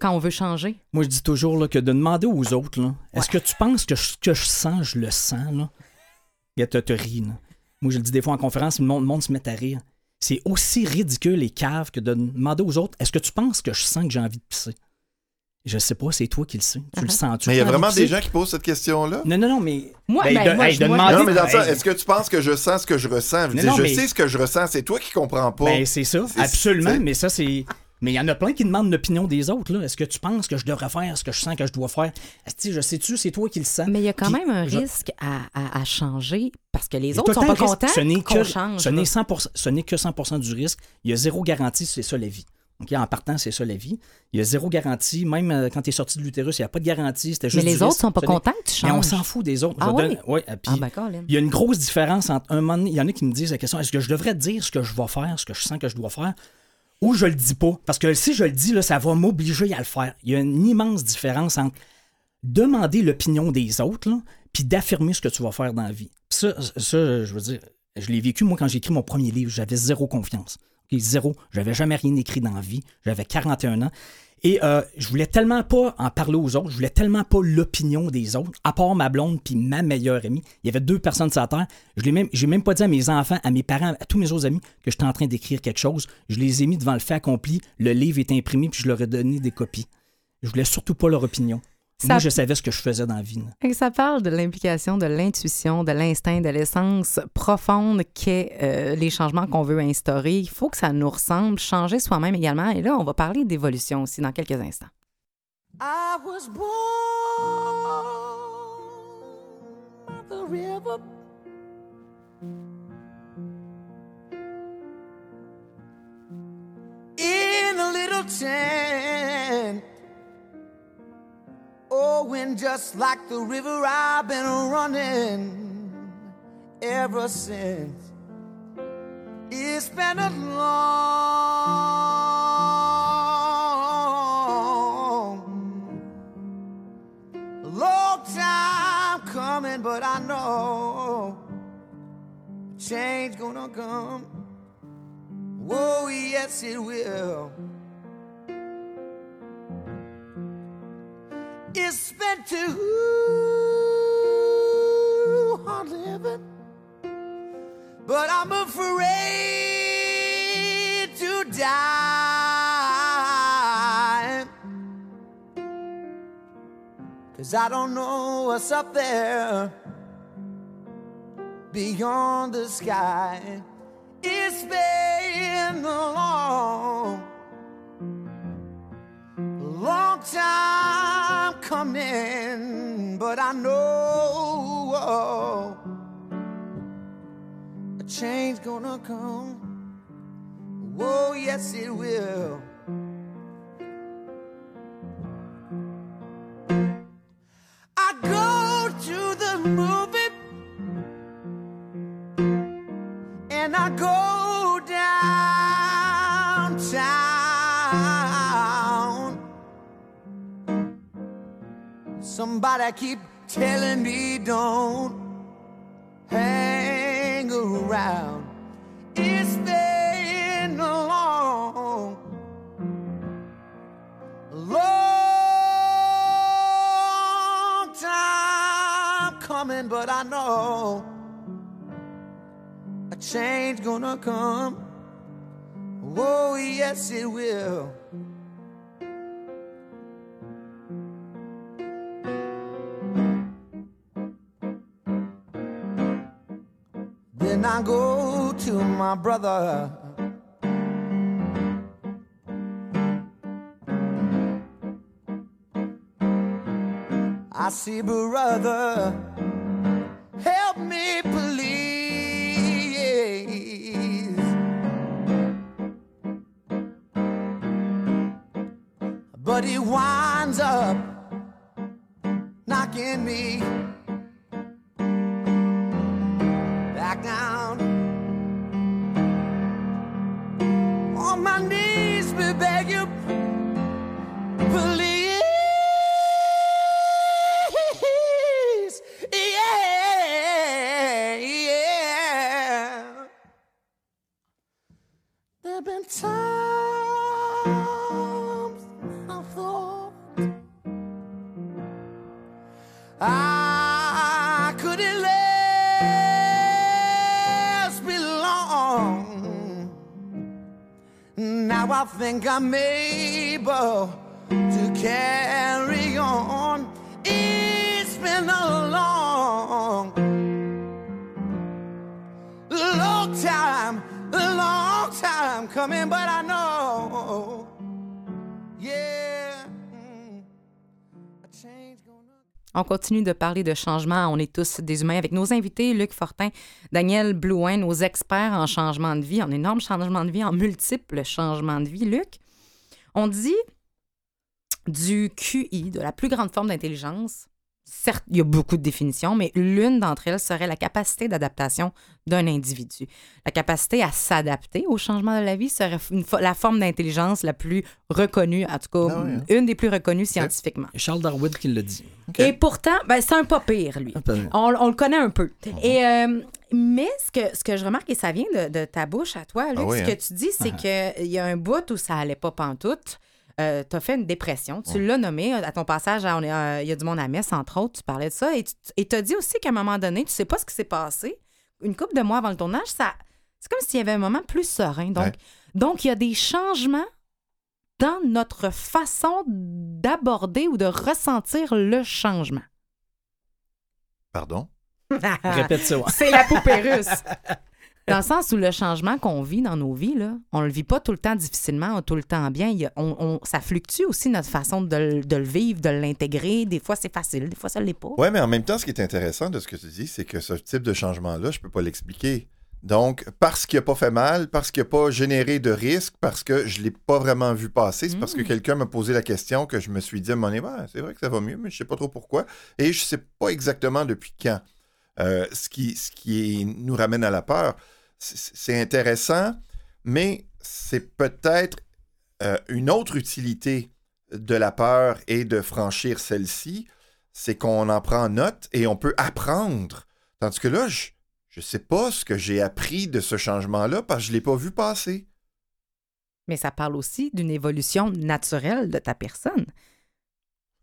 quand on veut changer? moi, je dis toujours là, que de demander aux autres, est-ce que tu penses que je- ce que je sens, je le sens? Là? Il te, te rit. là. Moi, je le dis des fois en conférence, le monde, le monde se met à rire. C'est aussi ridicule et cave que de demander aux autres est-ce que tu penses que je sens que j'ai envie de pisser? Je sais pas, c'est toi qui le sais. Tu le Uh-huh. sens-tu? Mais il y a vraiment des gens qui posent cette question-là? Non, non, non, mais. Moi, Ben, ben, de- moi, hey, je- de moi, demander- Non, mais dans ça, est-ce que tu penses que je sens ce que je ressens? Je, Non, je mais- sais ce que je ressens, c'est toi qui comprends pas. Ben, c'est ça, C'est- absolument, c'est- mais ça, c'est. Mais il y en a plein qui demandent l'opinion des autres. là. Est-ce que tu penses que je devrais faire ce que je sens que je dois faire? Est-ce que je sais-tu, c'est toi qui le sens? Mais il y a quand Puis, même un je- risque à, à- à changer parce que les autres sont pas contents ce n'est que, change. ce là. n'est 100%, ce n'est que 100 du risque. Il y a zéro garantie, c'est ça la vie. En partant, c'est ça la vie. Il y a zéro garantie. Même euh, quand tu es sorti de l'utérus, il n'y a pas de garantie. C'était Mais juste les autres risque. sont pas contents que tu Mais on changes. s'en fout des autres. Ah oui? donne- ouais, puis Ah, ben, il y a une grosse différence entre un moment donné, il y en a qui me disent la question est-ce que je devrais dire ce que je vais faire, ce que je sens que je dois faire, ou je le dis pas? Parce que si je le dis, là, ça va m'obliger à le faire. Il y a une immense différence entre demander l'opinion des autres, là, puis d'affirmer ce que tu vas faire dans la vie. Ça, ça, je veux dire, je l'ai vécu, moi, quand j'ai écrit mon premier livre, j'avais zéro confiance. Ok, zéro. J'avais jamais rien écrit dans la vie. J'avais 41 ans. Et euh, je voulais tellement pas en parler aux autres, je voulais tellement pas l'opinion des autres, à part ma blonde puis ma meilleure amie. Il y avait deux personnes sur la terre. Je l'ai même, même pas dit à mes enfants, à mes parents, à tous mes autres amis que j'étais en train d'écrire quelque chose. Je les ai mis devant le fait accompli. Le livre est imprimé puis je leur ai donné des copies. Je voulais surtout pas leur opinion. Ça- Moi, je savais ce que je faisais dans la vie. Et ça parle de l'implication de l'intuition, de l'instinct, de l'essence profonde qu'est euh, les changements qu'on veut instaurer. Il faut que ça nous ressemble, changer soi-même également. Et là, on va parler d'évolution aussi dans quelques instants. I was born by the river. In a little tent. Oh, and just like the river, I've been running ever since. It's been a long, long time coming, but I know change gonna come. Whoa, yes, it will. It's been too hard living, but I'm afraid to die. Cause I don't know what's up there beyond the sky. It's been a long, long time coming, but I know a change gonna come. Oh, yes, it will. I go to the movie and I go Somebody keep telling me don't hang around. It's been a long, long time coming, but I know a change gonna come. Oh, yes, it will. I go to my brother. I see brother, help me please. But he winds up knocking me I On continue de parler de changement. On est tous des humains avec nos invités, Luc Fortin, Daniel Blouin, nos experts en changement de vie, en énorme changement de vie, en multiples changements de vie. Luc, on dit du QI, de la plus grande forme d'intelligence. Certes, il y a beaucoup de définitions, mais l'une d'entre elles serait la capacité d'adaptation d'un individu. La capacité à s'adapter au changement de la vie serait une fo- la forme d'intelligence la plus reconnue, en tout cas, Ah ouais, hein? une des plus reconnues scientifiquement. Charles Darwin qui le dit. Et pourtant, ben, c'est un pas pire, lui. On, on le connaît un peu. Et, euh, mais ce que, ce que je remarque, et ça vient de, de ta bouche à toi, Luc, Ah oui, ce hein? que tu dis, c'est qu'il y a un bout où ça allait pas pantoute. Euh, tu as fait une dépression. Tu l'as nommé à ton passage à on est, euh, Il y a du monde à Metz, entre autres. Tu parlais de ça. Et tu as dit aussi qu'à un moment donné, tu sais pas ce qui s'est passé. Une couple de mois avant le tournage, ça, c'est comme s'il y avait un moment plus serein. Donc, Ouais. donc, il y a des changements dans notre façon d'aborder ou de ressentir le changement. Pardon? Répète ça. C'est la poupée russe. Dans le sens où le changement qu'on vit dans nos vies, là, on le vit pas tout le temps difficilement, tout le temps bien. Il y a- on- on- ça fluctue aussi notre façon de, le- de le vivre, de l'intégrer. Des fois, c'est facile, des fois, ça l'est pas. Ouais, mais en même temps, ce qui est intéressant de ce que tu dis, c'est que ce type de changement-là, je peux pas l'expliquer. Donc, parce qu'il n'a pas fait mal, parce qu'il n'a pas généré de risque, parce que je ne l'ai pas vraiment vu passer, c'est parce que quelqu'un m'a posé la question que je me suis dit à donné, Ouais, c'est vrai que ça va mieux, mais je ne sais pas trop pourquoi. Et je ne sais pas exactement depuis quand. Euh, ce qui, ce qui nous ramène à la peur. C'est intéressant, mais c'est peut-être euh, une autre utilité de la peur et de franchir celle-ci, c'est qu'on en prend note et on peut apprendre. Tandis que là, je je sais pas ce que j'ai appris de ce changement-là parce que je l'ai pas vu passer. Mais ça parle aussi d'une évolution naturelle de ta personne.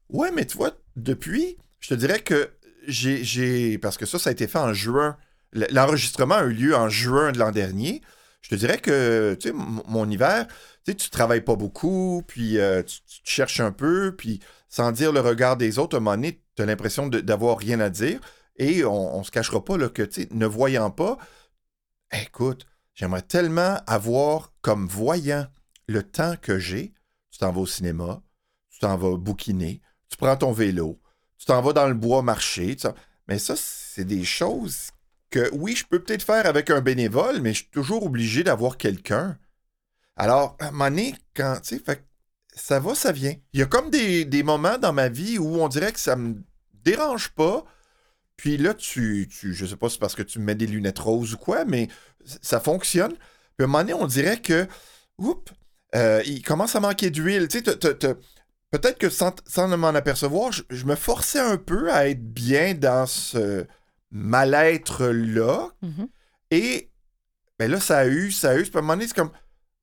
Ouais, mais tu vois, depuis, je te dirais que j'ai- j'ai. Parce que ça, ça a été fait en juin. L'enregistrement a eu lieu en juin de l'an dernier. Je te dirais que, tu sais, mon hiver, tu sais, tu travailles pas beaucoup, puis euh, tu, cherches un peu, puis sans dire le regard des autres, à un moment donné, tu as l'impression d'avoir rien à dire. Et on, on se cachera pas là, que, tu ne voyant pas, écoute, j'aimerais tellement avoir comme voyant le temps que j'ai. Tu t'en vas au cinéma, tu t'en vas bouquiner, tu prends ton vélo, tu t'en vas dans le bois marcher. Mais ça, c'est des choses oui, je peux peut-être faire avec un bénévole, mais je suis toujours obligé d'avoir quelqu'un. Alors, à un moment quand, tu sais, ça va, ça vient. Il y a comme des, moments dans ma vie où on dirait que ça me dérange pas. Puis là, tu, tu je sais pas si c'est parce que tu me mets des lunettes roses ou quoi, mais ça fonctionne. Puis à un moment on dirait que, oups, euh, il commence à manquer d'huile. Tu sais, peut-être que sans, sans m'en apercevoir, je me forçais un peu à être bien dans ce mal-être-là. Mhm. Et ben là, ça a eu, ça a eu. Puis à un moment donné, c'est comme,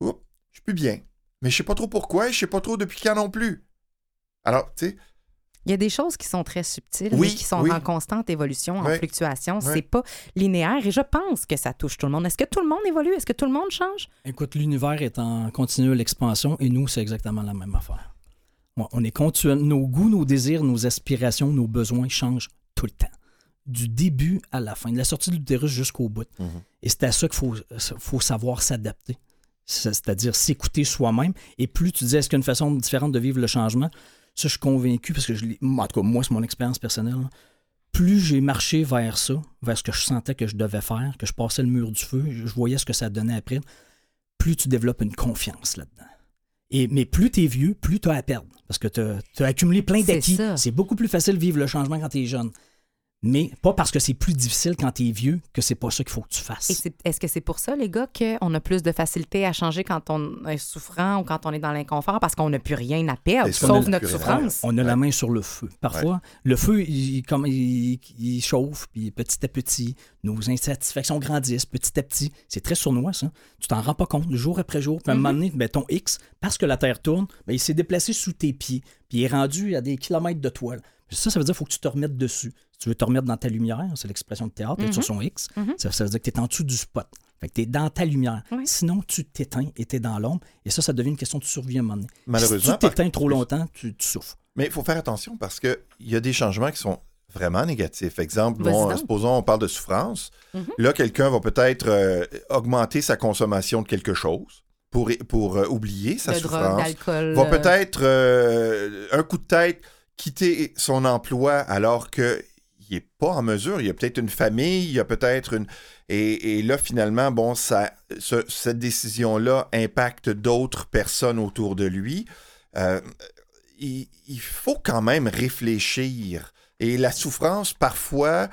oups, je suis plus bien. Mais je sais pas trop pourquoi, et je sais pas trop depuis quand non plus. Alors, tu sais, Il y a des choses qui sont très subtiles, Oui, mais qui sont oui. en constante évolution, en Ouais. fluctuation. C'est pas linéaire et je pense que ça touche tout le monde. Est-ce que tout le monde évolue? Est-ce que tout le monde change? Écoute, l'univers est en continuelle expansion et nous, c'est exactement la même affaire. On est continuel. Nos goûts, nos désirs, nos aspirations, nos besoins changent tout le temps. Du début à la fin, de la sortie de l'utérus jusqu'au bout. Mhm. Et c'est à ça qu'il faut, faut savoir s'adapter. C'est- C'est-à-dire s'écouter soi-même. Et plus tu disais, est-ce qu'il y a une façon différente de vivre le changement? Ça, je suis convaincu, parce que je en tout cas, moi, c'est mon expérience personnelle. là. Plus j'ai marché vers ça, vers ce que je sentais que je devais faire, que je passais le mur du feu, je voyais ce que ça donnait après, plus tu développes une confiance là-dedans. Et, mais plus tu es vieux, plus tu as à perdre. Parce que tu as, accumulé plein d'acquis. C'est beaucoup plus facile de vivre le changement quand tu es jeune. Mais pas parce que c'est plus difficile quand tu es vieux que c'est pas ça qu'il faut que tu fasses. Est-ce que c'est pour ça, les gars, qu'on a plus de facilité à changer quand on est souffrant ou quand on est dans l'inconfort parce qu'on n'a plus rien à perdre, sauf notre souffrance? On a la main sur le feu. Parfois, le feu, il, il- comme, il, il chauffe, puis petit à petit, nos insatisfactions grandissent petit à petit. C'est très sournois, ça. Tu t'en rends pas compte, jour après jour. Puis à un moment donné, ben, ton X, parce que la Terre tourne, ben, il s'est déplacé sous tes pieds, puis il est rendu à des kilomètres de toi. Ça, ça veut dire qu'il faut que tu te remettes dessus. Si tu veux te remettre dans ta lumière, c'est l'expression de théâtre, être sur son X, Mhm. ça, ça veut dire que tu es en dessous du spot. Fait que tu es dans ta lumière. Oui. Sinon, tu t'éteins et tu es dans l'ombre. Et ça, ça devient une question de survie à un moment donné. Malheureusement, Si tu par- t'éteins trop longtemps, tu, tu souffres. Mais il faut faire attention parce qu'il y a des changements qui sont vraiment négatifs. Exemple, bon, supposons on parle de souffrance. Mhm. Là, quelqu'un va peut-être euh, augmenter sa consommation de quelque chose pour, pour euh, oublier sa de drogue, souffrance. d'alcool. Va euh, peut-être euh, un coup de tête quitter son emploi alors que il n'est pas en mesure. Il y a peut-être une famille, il y a peut-être une. Et, là, finalement, bon, ça, ce- cette décision-là impacte d'autres personnes autour de lui. Euh, il, il faut quand même réfléchir. Et la souffrance, parfois,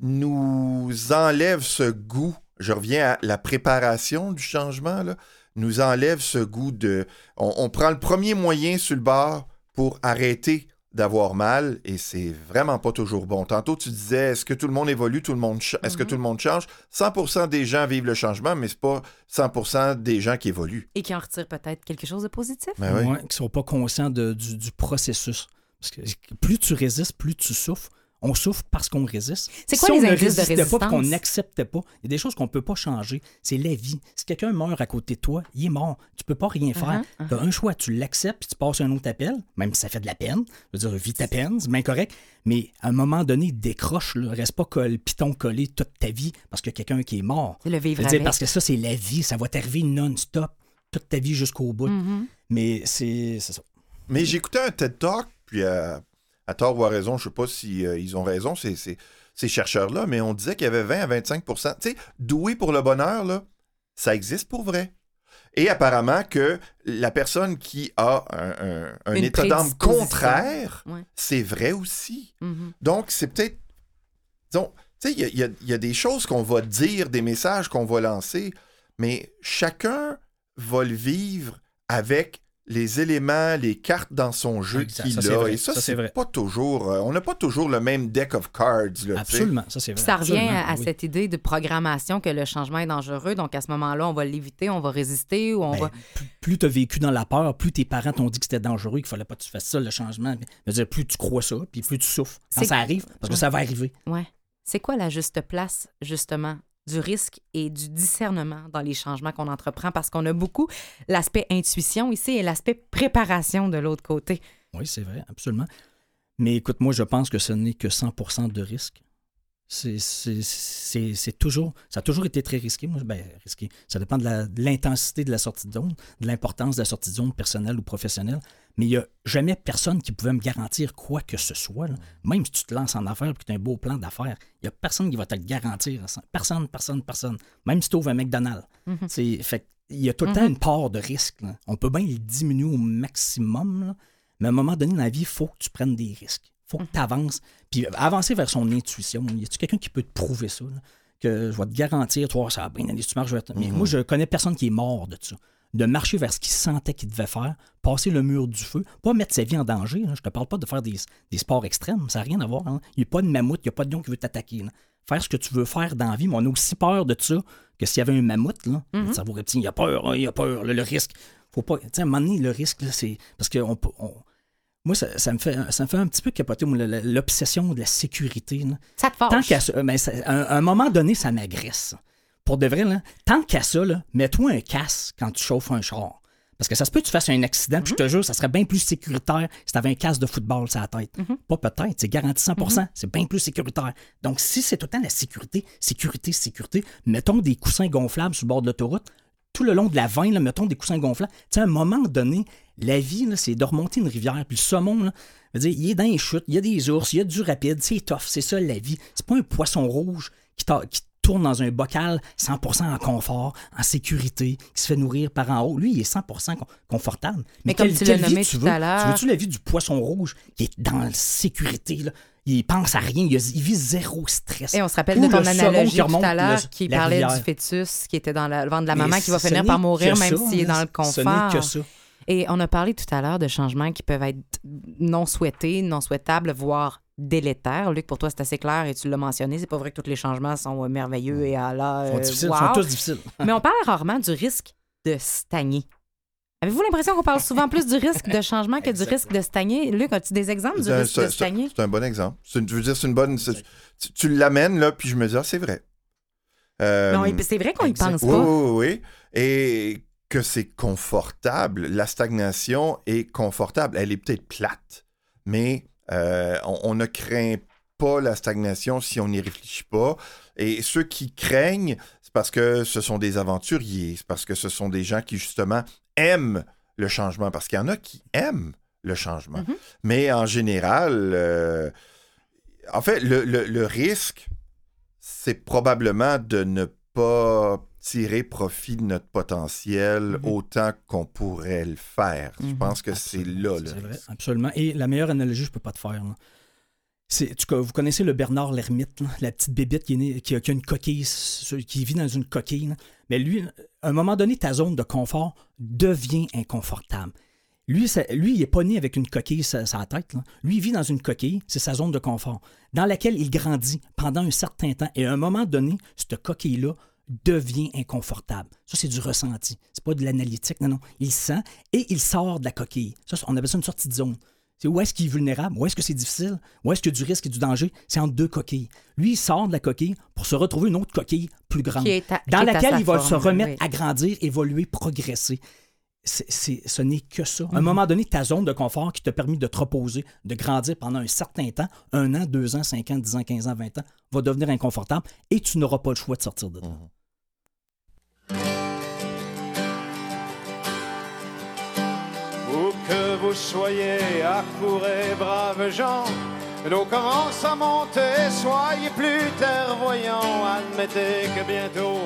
nous enlève ce goût. Je reviens à la préparation du changement, là, nous enlève ce goût de. On, on prend le premier moyen sur le bord pour arrêter d'avoir mal et c'est vraiment pas toujours bon. Tantôt, tu disais, est-ce que tout le monde évolue, tout le monde est-ce que Mhm. tout le monde change? 100% des gens vivent le changement, mais c'est pas 100% des gens qui évoluent. Et qui en retire peut-être quelque chose de positif? Ben oui. Ouais, qui ne sont pas conscients de- du, du processus. Parce que plus tu résistes, plus tu souffres. On souffre parce qu'on résiste. C'est quoi si les on ne indices de résistait pas résistance? et qu'on n'acceptait pas, il y a des choses qu'on ne peut pas changer. C'est la vie. Si quelqu'un meurt à côté de toi, il est mort. Tu peux pas rien faire. Uh-huh, Tu as un choix. Tu l'acceptes puis tu passes un autre appel, même si ça fait de la peine. Je veux dire, vis ta peine, c'est bien correct. Mais à un moment donné, décroche. Là. Reste pas que le piton collé toute ta vie parce qu'il y a quelqu'un qui est mort. C'est le Je vivre veux dire, avec. parce que ça, c'est la vie. Ça va t'arriver non-stop toute ta vie jusqu'au bout. Mhm. Mais c'est c'est ça. Mais j'écoutais un TED Talk, puis euh, à tort ou à raison, je sais pas si euh, ils ont raison, ces, ces- ces chercheurs-là, mais on disait qu'il y avait 20 à 25% Tu sais, doué pour le bonheur, là, ça existe pour vrai. Et apparemment que la personne qui a un, un- un Une état d'âme contraire, Ouais. c'est vrai aussi. Mhm. Donc, c'est peut-être. Disons, tu sais, il y y a des choses qu'on va dire, des messages qu'on va lancer, mais chacun va le vivre avec les éléments, les cartes dans son jeu qu'il a. vrai, Et ça, ça, c'est pas toujours. euh, on n'a pas toujours le même deck of cards. Là. Absolument, ça c'est vrai. Ça revient Absolument, à, oui. cette idée de programmation que le changement est dangereux. Donc, à ce moment-là, on va l'éviter, on va résister ou on Ben, va. plus, tu as vécu dans la peur, plus tes parents t'ont dit que c'était dangereux, qu'il fallait pas que tu fasses ça, le changement. Dire, plus tu crois ça, puis plus tu souffres. Quand ça arrive, parce que ça va arriver. Ouais. C'est quoi la juste place, justement, du risque et du discernement dans les changements qu'on entreprend? Parce qu'on a beaucoup l'aspect intuition ici et l'aspect préparation de l'autre côté. Oui, c'est vrai, absolument. Mais écoute, moi, je pense que ce n'est que 100% de risque. C'est- toujours, ça a toujours été très risqué. Moi, ben, risqué. Ça dépend de l'intensité de la sortie de zone, de l'importance de la sortie de zone personnelle ou professionnelle. Mais il n'y a jamais personne qui pouvait me garantir quoi que ce soit. là. Même si tu te lances en affaires et que tu as un beau plan d'affaires, il n'y a personne qui va te le garantir. Personne, personne, personne. Même si tu ouvres un McDonald's. C'est- Fait il y a tout le temps une part de risque. là. On peut bien le diminuer au maximum, là, mais à un moment donné dans la vie, il faut que tu prennes des risques. Il faut que tu avances. Puis avancer vers son intuition. Y a-tu quelqu'un qui peut te prouver ça? là? Que je vais te garantir, toi, ça va bien aller, si tu marches vers. Mais moi, je connais personne qui est mort de ça. De marcher vers ce qu'il sentait qu'il devait faire, passer le mur du feu, pas mettre sa vie en danger. là. Je te parle pas de faire des, des sports extrêmes, ça n'a rien à voir. hein. Il n'y a pas de mammouth, il n'y a pas de lion qui veut t'attaquer. Faire ce que tu veux faire dans la vie, mais on a aussi peur de ça que s'il y avait un mammouth, là, le cerveau reptilien, il a peur, hein, il a peur, là, le risque. Faut pas. Tu sais, à un moment donné, le risque, là, c'est. Parce que on, peut- on- moi, ça, ça me fait, ça me fait un petit peu capoter, l'obsession de la sécurité. là. Ça te fâche. Tant qu'à ça, ben, ça- à un, moment donné, ça m'agresse. Pour de vrai, là, tant qu'à ça, mets-toi un casque quand tu chauffes un char. Parce que ça se peut que tu fasses un accident, puis je te jure, ça serait bien plus sécuritaire si tu avais un casque de football sur la tête. Pas peut-être, c'est garanti 100% c'est bien plus sécuritaire. Donc, si c'est tout le temps la sécurité, sécurité, sécurité, mettons des coussins gonflables sur le bord de l'autoroute, tout le long de la 20, là, mettons des coussins gonflables. Tu sais, à un moment donné, la vie, c'est de remonter une rivière. Puis le saumon, là, je veux dire, il est dans les chutes, il y a des ours, il y a du rapide, c'est tough, c'est ça la vie. C'est pas un poisson rouge qui, tourne dans un bocal 100% en confort, en sécurité, qui se fait nourrir par en haut. Lui, il est 100% con- confortable. Mais comme tu l'as vie nommé tu tout veux? à l'heure- Tu veux-tu la vie du poisson rouge qui est dans la sécurité, là? Il pense à rien, il, vit zéro stress. Et on se rappelle de ton analogie tout à l'heure qui la parlait rivière. du fœtus qui était dans le ventre de la Mais maman qui va ce finir par mourir même s'il est dans le Ce confort. n'est que ça. Et on a parlé tout à l'heure de changements qui peuvent être non souhaités, non souhaitables, voire délétères. Luc, pour toi, c'est assez clair et tu l'as mentionné. C'est pas vrai que tous les changements sont euh, merveilleux et à la. Ils sont euh, difficiles, wow. ils sont tous difficiles. Mais on parle rarement du risque de stagner. Avez-vous l'impression qu'on parle souvent plus du risque de changement que du risque de stagner? Luc, as-tu des exemples du un- risque de stagner? C'est un bon exemple. Une- je veux dire, c'est une bonne. Tu, tu l'amènes, là, puis je me dis, ah, c'est vrai. Euh, Non, c'est vrai qu'on y pense oui, pas. oui, oui, oui. Et que c'est confortable. La stagnation est confortable. Elle est peut-être plate, mais euh, on, on ne craint pas la stagnation si on n'y réfléchit pas. Et ceux qui craignent, c'est parce que ce sont des aventuriers, c'est parce que ce sont des gens qui, justement, aiment le changement, parce qu'il y en a qui aiment le changement. Mhm. Mais en général, euh, en fait, le, le- le risque, c'est probablement de ne pas tirer profit de notre potentiel Mhm. autant qu'on pourrait le faire. Je Mhm. pense que c'est là. le C'est vrai, absolument. Et la meilleure analogie, je peux pas te faire. là. Vous connaissez le Bernard l'ermite, la petite bébite qui, a, une coquille, qui vit dans une coquille. Mais lui, à un moment donné, ta zone de confort devient inconfortable. Lui, lui il n'est pas né avec une coquille sur sa tête. Lui, il vit dans une coquille, c'est sa zone de confort, dans laquelle il grandit pendant un certain temps. Et à un moment donné, cette coquille-là devient inconfortable. Ça, c'est du ressenti. C'est pas de l'analytique. Non, non. Il sent et il sort de la coquille. Ça, on appelle ça une sortie de zone. C'est où est-ce qu'il est vulnérable, où est-ce que c'est difficile, où est-ce qu'il y a du risque et du danger? C'est entre deux coquilles. Lui, il sort de la coquille pour se retrouver une autre coquille plus grande, à- dans laquelle il va forme, se remettre oui. à grandir, évoluer, progresser. C'est- c'est- ce n'est que ça. Mhm. À un moment donné, ta zone de confort qui t'a permis de te reposer, de grandir pendant un certain temps, un an, deux ans, cinq ans, dix ans, quinze ans, vingt ans, va devenir inconfortable et tu n'auras pas le choix de sortir de là. Où vous soyez, accourez, braves gens. L'eau commence à monter, soyez plus clairvoyants. Admettez que bientôt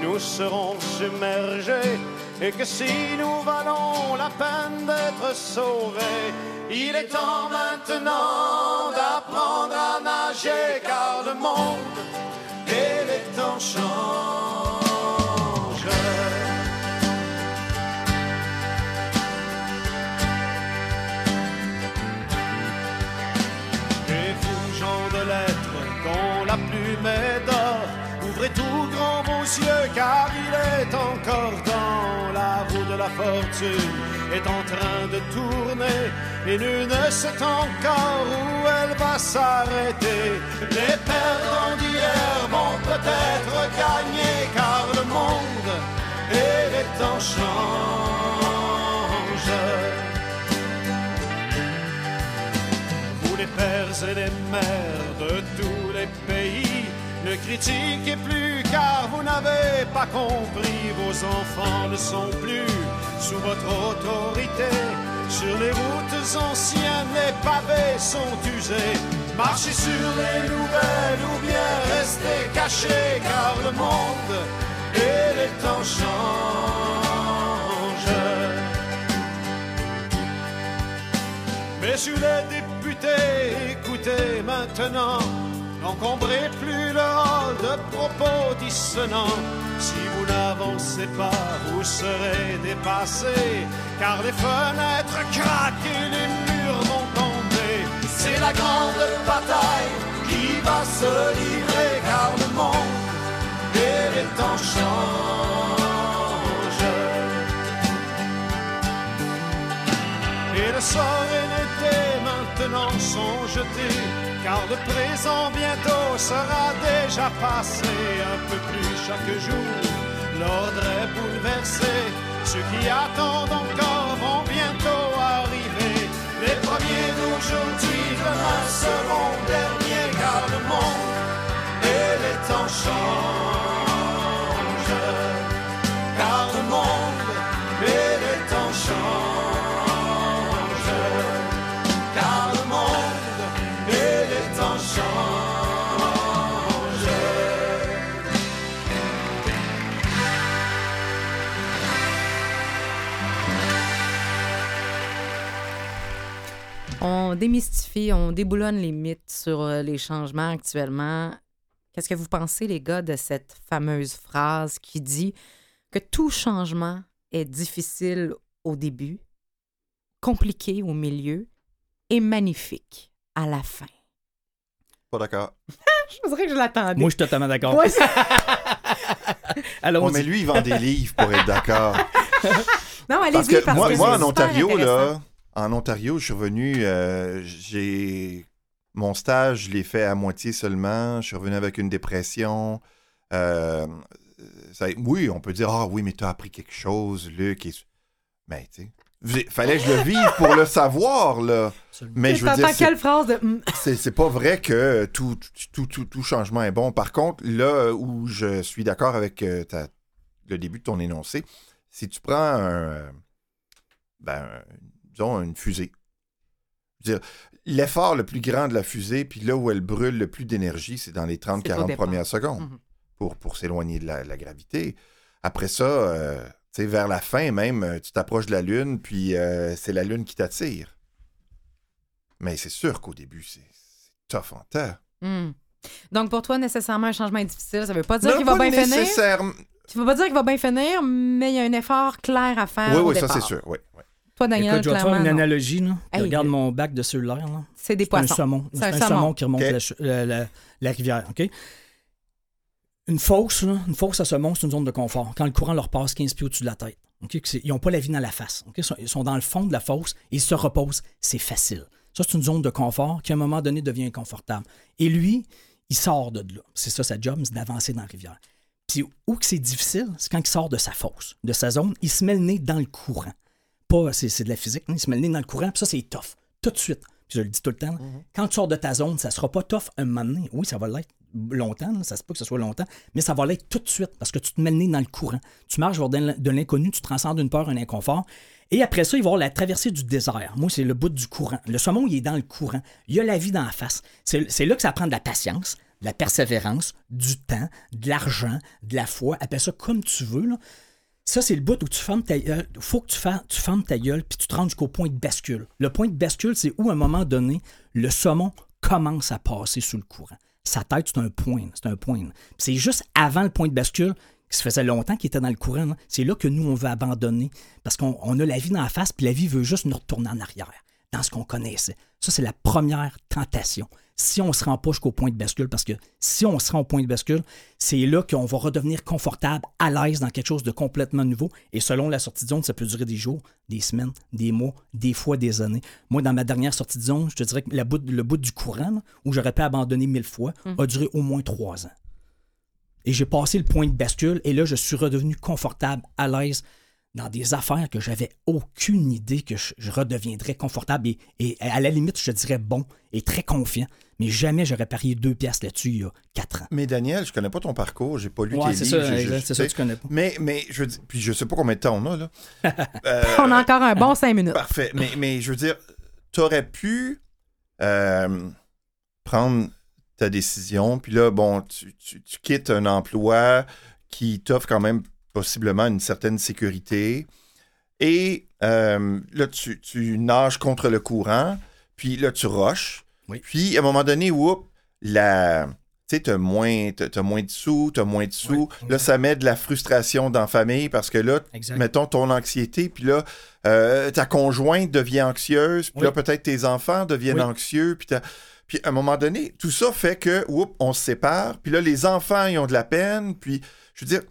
nous serons submergés et que si nous valons la peine d'être sauvés, il est temps maintenant d'apprendre à nager car le monde et les temps. Car il est encore dans la roue de la fortune est en train de tourner et nul ne sait encore où elle va s'arrêter. Les perdants d'hier vont peut-être gagner car le monde et les temps changent. Vous les pères et les mères critiquez plus car vous n'avez pas compris. Vos enfants ne sont plus sous votre autorité. Sur les routes anciennes, les pavés sont usés. Marchez sur les nouvelles ou bien restez cachés car le monde et les temps changent. Messieurs les députés, écoutez maintenant, n'encombrez plus le hall de propos dissonants. Si vous n'avancez pas, vous serez dépassés, car les fenêtres craquent et les murs vont tomber. C'est la grande bataille qui va se livrer, car le monde et les temps changent. Et le sort et l'été maintenant sont jetés, car le présent bientôt sera déjà passé. Un peu plus chaque jour, l'ordre est bouleversé. Ceux qui attendent encore vont bientôt arriver. Les premiers d'aujourd'hui, demain seront derniers, car le monde et les temps changent. On démystifie, on déboulonne les mythes sur euh, les changements actuellement. Qu'est-ce que vous pensez, les gars, de cette fameuse phrase qui dit que tout changement est difficile au début, compliqué au milieu et magnifique à la fin? Pas d'accord. Je dirais que je l'attendais. Moi, je suis totalement d'accord. Ouais, mais lui, il vend des livres pour être d'accord. non, allez-y, Parce que parce moi, que moi c'est en Ontario, là, en Ontario, je suis revenu, euh, j'ai mon stage, je l'ai fait à moitié seulement. Je suis revenu avec une dépression. Euh, ça- oui, on peut dire ah oui, mais tu as appris quelque chose, Luc. Et... Mais tu sais, fallait que je le vive pour le savoir là. Mais je veux dire, quelle phrase de... hum, c'est pas vrai que tout, tout, tout, tout changement est bon. Par contre, là où je suis d'accord avec euh, ta- le début de ton énoncé, si tu prends un, ben, un- disons une fusée, l'effort le plus grand de la fusée, puis là où elle brûle le plus d'énergie, c'est dans les C'est au 30-40 départ. premières secondes Mhm. pour, pour s'éloigner de la, la gravité. Après ça, euh, tu sais, vers la fin même, euh, tu t'approches de la Lune, puis euh, c'est la Lune qui t'attire. Mais c'est sûr qu'au début, c'est tough en temps. hum. Donc, pour toi, nécessairement, un changement est difficile. Ça veut pas dire qu'il va bien finir. nécessairement- Ça veut pas dire qu'il va bien finir, mais il y a un effort clair à faire Oui, au oui, ça c'est sûr. Oui, oui. Toi, Daniel, Écoute, je vais te faire une non. analogie. Là. Hey, regarde mon bac de cellulaire. C'est des C'est un poissons. saumon. C'est un un saumon. saumon qui remonte la, ch- la- la- la rivière. OK? Une fosse, là, une fosse à saumon, c'est une zone de confort. Quand le courant leur passe 15 pieds au-dessus de la tête. OK? Que c'est- Ils n'ont pas la vie dans la face. OK? Ils, sont, ils sont dans le fond de la fosse et ils se reposent. C'est facile. Ça, c'est une zone de confort qui, à un moment donné, devient inconfortable. Et lui, il sort de là. C'est ça sa job, c'est d'avancer dans la rivière. Puis où que c'est difficile, c'est quand il sort de sa fosse, de sa zone, il se met le nez dans le courant. Pas, c'est, c'est de la physique, il se met le nez dans le courant, puis ça, c'est tough. Tout de suite. Puis je le dis tout le temps, là, quand tu sors de ta zone, ça sera pas tough un moment donné. Oui, ça va l'être longtemps, là, ça se peut que ce soit longtemps, mais ça va l'être tout de suite parce que tu te mets le nez dans le courant. Tu marches vers de l'in- de l'inconnu, tu transcendes d'une peur un inconfort. Et après ça, il va y avoir la traversée du désert. Moi, c'est le bout du courant. Le saumon, il est dans le courant. Il y a la vie dans la face. C'est c'est là que ça prend de la patience, de la persévérance, du temps, de l'argent, de la foi. Appelle ça comme tu veux. Là. Ça, c'est le bout où tu fermes ta gueule. Faut que tu, fermes ta gueule puis tu te rendes jusqu'au point de bascule. Le point de bascule, c'est où, à un moment donné, le saumon commence à passer sous le courant. Sa tête, c'est un point. C'est un point. C'est juste avant le point de bascule, qui se faisait longtemps qu'il était dans le courant. là. C'est là que nous, on veut abandonner. Parce qu'on on a la vie dans la face, puis la vie veut juste nous retourner en arrière. dans ce qu'on connaissait. Ça, c'est la première tentation. Si on ne se rend pas jusqu'au point de bascule, parce que si on se rend au point de bascule, c'est là qu'on va redevenir confortable, à l'aise dans quelque chose de complètement nouveau. Et selon la sortie de zone, ça peut durer des jours, des semaines, des mois, des fois des années. Moi, dans ma dernière sortie de zone, je te dirais que la bout- le bout du courant, là, où j'aurais pu abandonner mille fois, a duré au moins trois ans. Et j'ai passé le point de bascule et là, je suis redevenu confortable, à l'aise dans des affaires que j'avais aucune idée que je, je redeviendrais confortable et, et à la limite, je te dirais bon et très confiant. Mais jamais j'aurais parié deux piastres là-dessus il y a quatre ans. Mais Daniel, je connais pas ton parcours, j'ai pas lu Ouais, tes c'est livres. ça, c'est ça, tu sais, tu connais pas. Mais, mais je veux dire, puis je sais pas combien de temps on a, là. Euh, On a encore un bon cinq minutes. Parfait. Mais, mais je veux dire, tu aurais pu euh, prendre ta décision, puis là, bon, tu, tu- tu quittes un emploi qui t'offre quand même possiblement une certaine sécurité. Et euh, là, tu, tu nages contre le courant, puis là, tu rushes. Oui. Puis, à un moment donné, whoop, la... Tu sais, t'as moins, moins de sous, t'as moins de sous. Oui, là, ça met de la frustration dans la famille parce que là, Exact. mettons ton anxiété, puis là, euh, ta conjointe devient anxieuse, puis Oui. là, peut-être tes enfants deviennent anxieux, puis à un moment donné, tout ça fait que, oups, on se sépare, puis là, les enfants, ils ont de la peine, puis je veux dire,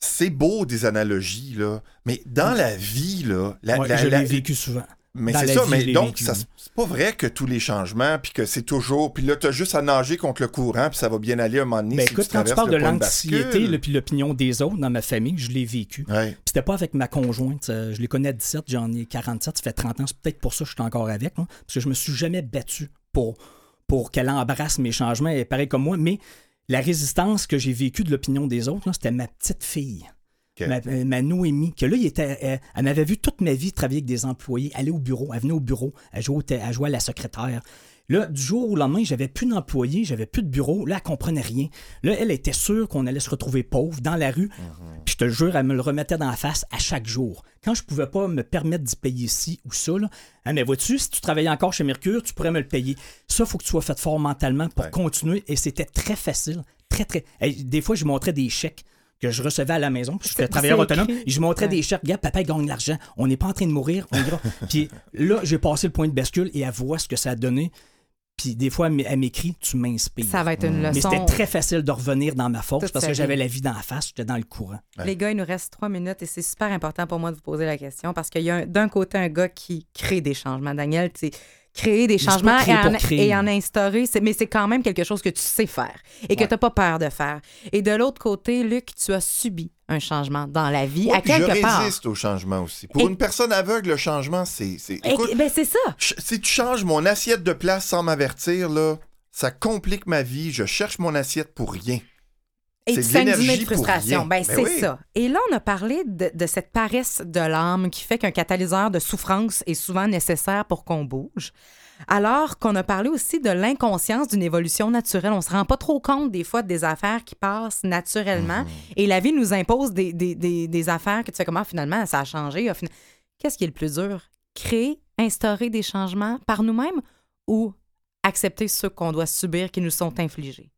c'est beau des analogies, là, mais dans la vie, là, la- Ouais, la- je la- l'ai vécu souvent. mais c'est ça, vie, mais donc, c'est pas vrai que tous les changements, puis que c'est toujours, puis là, t'as juste à nager contre le courant, puis ça va bien aller un moment donné. Ben si écoute, tu quand tu parles le de l'anxiété puis l'opinion des autres dans ma famille, je l'ai vécu. Ouais. Puis c'était pas avec ma conjointe. euh, Je les connais à 17, j'en ai 47, ça fait 30 ans. C'est peut-être pour ça que je suis encore avec. là, parce que je me suis jamais battu pour, pour qu'elle embrasse mes changements. Est pareil comme moi. Mais la résistance que j'ai vécue de l'opinion des autres, c'était ma petite fille. Ma, euh, ma Noémie, que là, il était, elle, elle m'avait vu toute ma vie travailler avec des employés, aller au bureau, elle venait au bureau, elle jouait, elle jouait à la secrétaire. Là, du jour au lendemain, j'avais plus d'employés, j'avais plus de bureau. Là, elle comprenait rien. Là, elle était sûre qu'on allait se retrouver pauvre dans la rue. Mhm. Puis je te jure, elle me le remettait dans la face à chaque jour. Quand je pouvais pas me permettre d'y payer ci ou ça, là, elle mais vois-tu, si tu travaillais encore chez Mercure, tu pourrais me le payer. Ça, faut que tu sois fait fort mentalement pour Ouais. continuer. Et c'était très facile. Très, très. Des fois, je montrais des chèques que je recevais à la maison. Puis suis travailleur autonome. Et je montrais Ouais. des chèques. Regarde, papa il gagne de l'argent. On n'est pas en train de mourir. On ira. Puis là, j'ai passé le point de bascule et elle voit ce que ça a donné. Puis des fois, elle m'écrit Tu m'inspires. Ça va être une Mais leçon. c'était très facile de revenir dans ma force Toute parce que j'avais la vie dans la face, j'étais dans le courant. Les gars, il nous reste trois minutes et c'est super important pour moi de vous poser la question parce qu'il y a un- d'un côté un gars qui crée des changements. Daniel, tu sais, créer des changements et en, et instaurer, mais c'est quand même quelque chose que tu sais faire et que Ouais. tu n'as pas peur de faire. Et de l'autre côté, Luc, tu as subi un changement dans la vie Ouais, à je quelque part. résiste au changement aussi. Pour Et- une personne aveugle, le changement, c'est. c'est- Et- Écoute, ben, c'est ça. si tu changes mon assiette de place sans m'avertir, là, ça complique ma vie. Je cherche mon assiette pour rien. Et tu l'énergie dîner de frustration. Ben, Ben c'est oui. ça. Et là, on a parlé de, de cette paresse de l'âme qui fait qu'un catalyseur de souffrance est souvent nécessaire pour qu'on bouge. Alors qu'on a parlé aussi de l'inconscience d'une évolution naturelle. On se rend pas trop compte des fois des affaires qui passent naturellement. Mm-hmm. Et la vie nous impose des, des- des- des affaires que tu fais comment finalement ça a changé. final. Qu'est-ce qui est le plus dur? Créer, instaurer des changements par nous-mêmes ou accepter ceux qu'on doit subir qui nous sont infligés?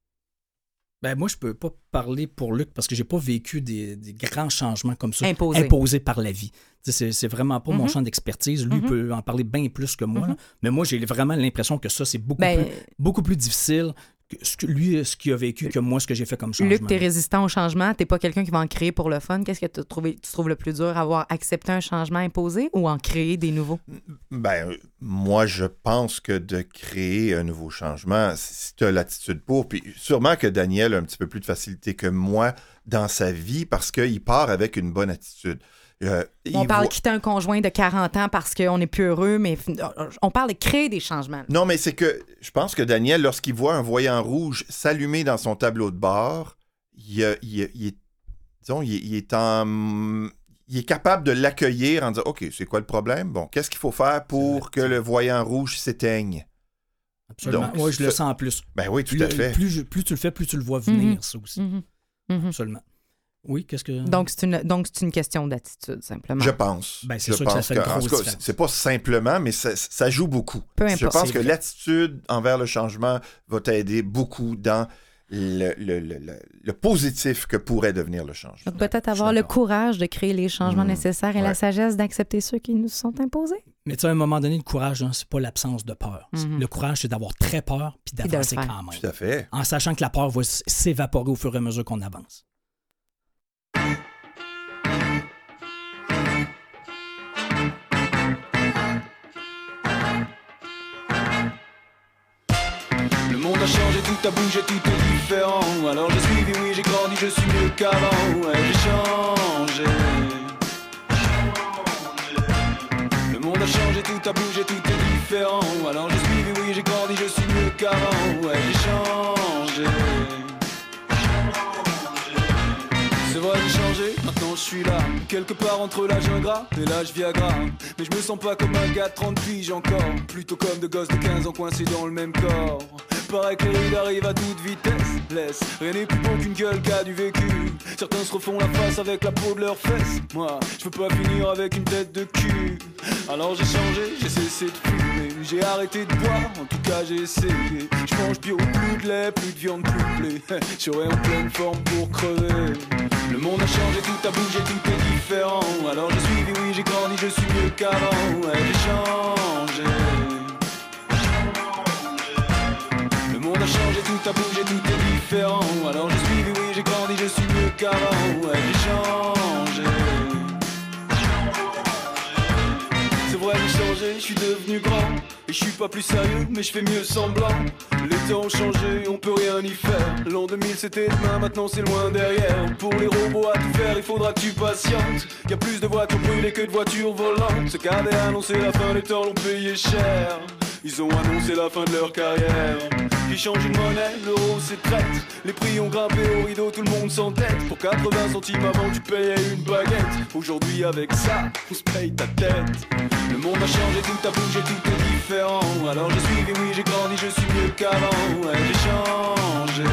Ben, moi, je peux pas parler pour Luc parce que j'ai pas vécu des, des grands changements comme ça. Imposés. Imposés par la vie. C'est, vraiment pas mon Mhm. champ d'expertise. Lui Mhm. peut en parler bien plus que moi. Mhm. Mais moi, j'ai vraiment l'impression que ça, c'est beaucoup, Ben, plus, beaucoup plus difficile ce que lui, ce qu'il a vécu que moi, ce que j'ai fait comme changement. Luc, t'es résistant au changement, t'es pas quelqu'un qui va en créer pour le fun. Qu'est-ce que trouvé- tu trouves le plus dur, avoir accepté un changement imposé ou en créer des nouveaux? Ben, euh, moi, je pense que de créer un nouveau changement, si tu as l'attitude pour, puis sûrement que Daniel a un petit peu plus de facilité que moi dans sa vie parce qu'il part avec une bonne attitude. Euh, On parle de voit- quitter un conjoint de 40 ans parce qu'on n'est plus heureux, mais on parle de créer des changements. Non, mais c'est que je pense que Daniel, lorsqu'il voit un voyant rouge s'allumer dans son tableau de bord, il, a- il est, disons, il, est- il est en, il est capable de l'accueillir en disant, OK, c'est quoi le problème? Bon, qu'est-ce qu'il faut faire pour que le voyant rouge s'éteigne? Absolument. Donc, Moi, je le sens en plus. Ben oui, tout Plus, à fait. plus, tu le fais, plus tu le vois venir, Mhm. ça aussi. Mhm. Mhm. Absolument. Oui, qu'est-ce que. Donc, c'est une, donc, c'est une question d'attitude, simplement. Je pense. Ben, c'est Je sûr que ça pense fait une en tout cas. C'est pas simplement, mais ça, ça joue beaucoup. Peu Je importe. pense C'est que l'attitude envers le changement va t'aider beaucoup dans le, le- le- le- le positif que pourrait devenir le changement. Donc, peut-être Je avoir le courage de créer les changements Mhm. nécessaires et la sagesse d'accepter ceux qui nous sont imposés. Mais tu sais, à un moment donné, le courage, hein, c'est pas l'absence de peur. Mhm. Le courage, c'est d'avoir très peur puis d'avancer quand même. Tout à fait. En sachant que la peur va s'évaporer au fur et à mesure qu'on avance. Le monde a changé, tout a bougé, tout est différent. Alors j'ai suivi, oui, j'ai grandi, je suis mieux qu'avant. Ouais, j'ai changé. Le monde a changé, tout a bougé, tout est différent. Alors j'ai suivi, oui, j'ai grandi, je suis mieux qu'avant. Ouais, j'ai changé. J'ai changé, maintenant je suis là. Quelque part entre l'âge ingrat et l'âge Viagra. Mais je me sens pas comme un gars de 30 piges encore. Plutôt comme de gosses de 15 ans coincés dans le même corps. Paraît que les arrivent à toute vitesse. Laisse, rien n'est plus beau qu'une gueule qui a du vécu. Certains se refont la face avec la peau de leurs fesses. Moi, je veux pas finir avec une tête de cul. Alors j'ai changé, j'ai cessé de fumer. J'ai arrêté de boire, en tout cas j'ai essayé. Je mange bio, plus de lait, plus de viande, plus de blé. Serai en pleine forme pour crever. Le monde a changé, tout a bougé, tout est différent. Alors j'ai suivi, oui, j'ai grandi, je suis mieux qu'avant. Ouais, j'ai changé. Le monde a changé, tout a bougé, tout est différent. Alors j'ai suivi, oui, j'ai grandi, je suis mieux qu'avant. Ouais, j'ai changé. C'est vrai, j'ai changé, je suis devenu grand. Et je suis pas plus sérieux, mais je fais mieux semblant. Les temps ont changé, on peut rien y faire. L'an 2000 c'était demain, maintenant c'est loin derrière. Pour les robots à tout faire, il faudra que tu patientes. Y a plus de voitures brûlées que de voitures volantes. Ce qu'a annoncé la fin des temps l'ont payé cher. Ils ont annoncé la fin de leur carrière. Qui change une monnaie, l'euro c'est traite. Les prix ont grimpé au rideau, tout le monde s'entête. Pour 80 centimes avant, tu payais une baguette. Aujourd'hui, avec ça, on se paye ta tête. Le monde a changé, tout a bougé, tout est différent. Alors j'ai suivi, oui, j'ai grandi, je suis mieux qu'avant. Ouais, j'ai changé.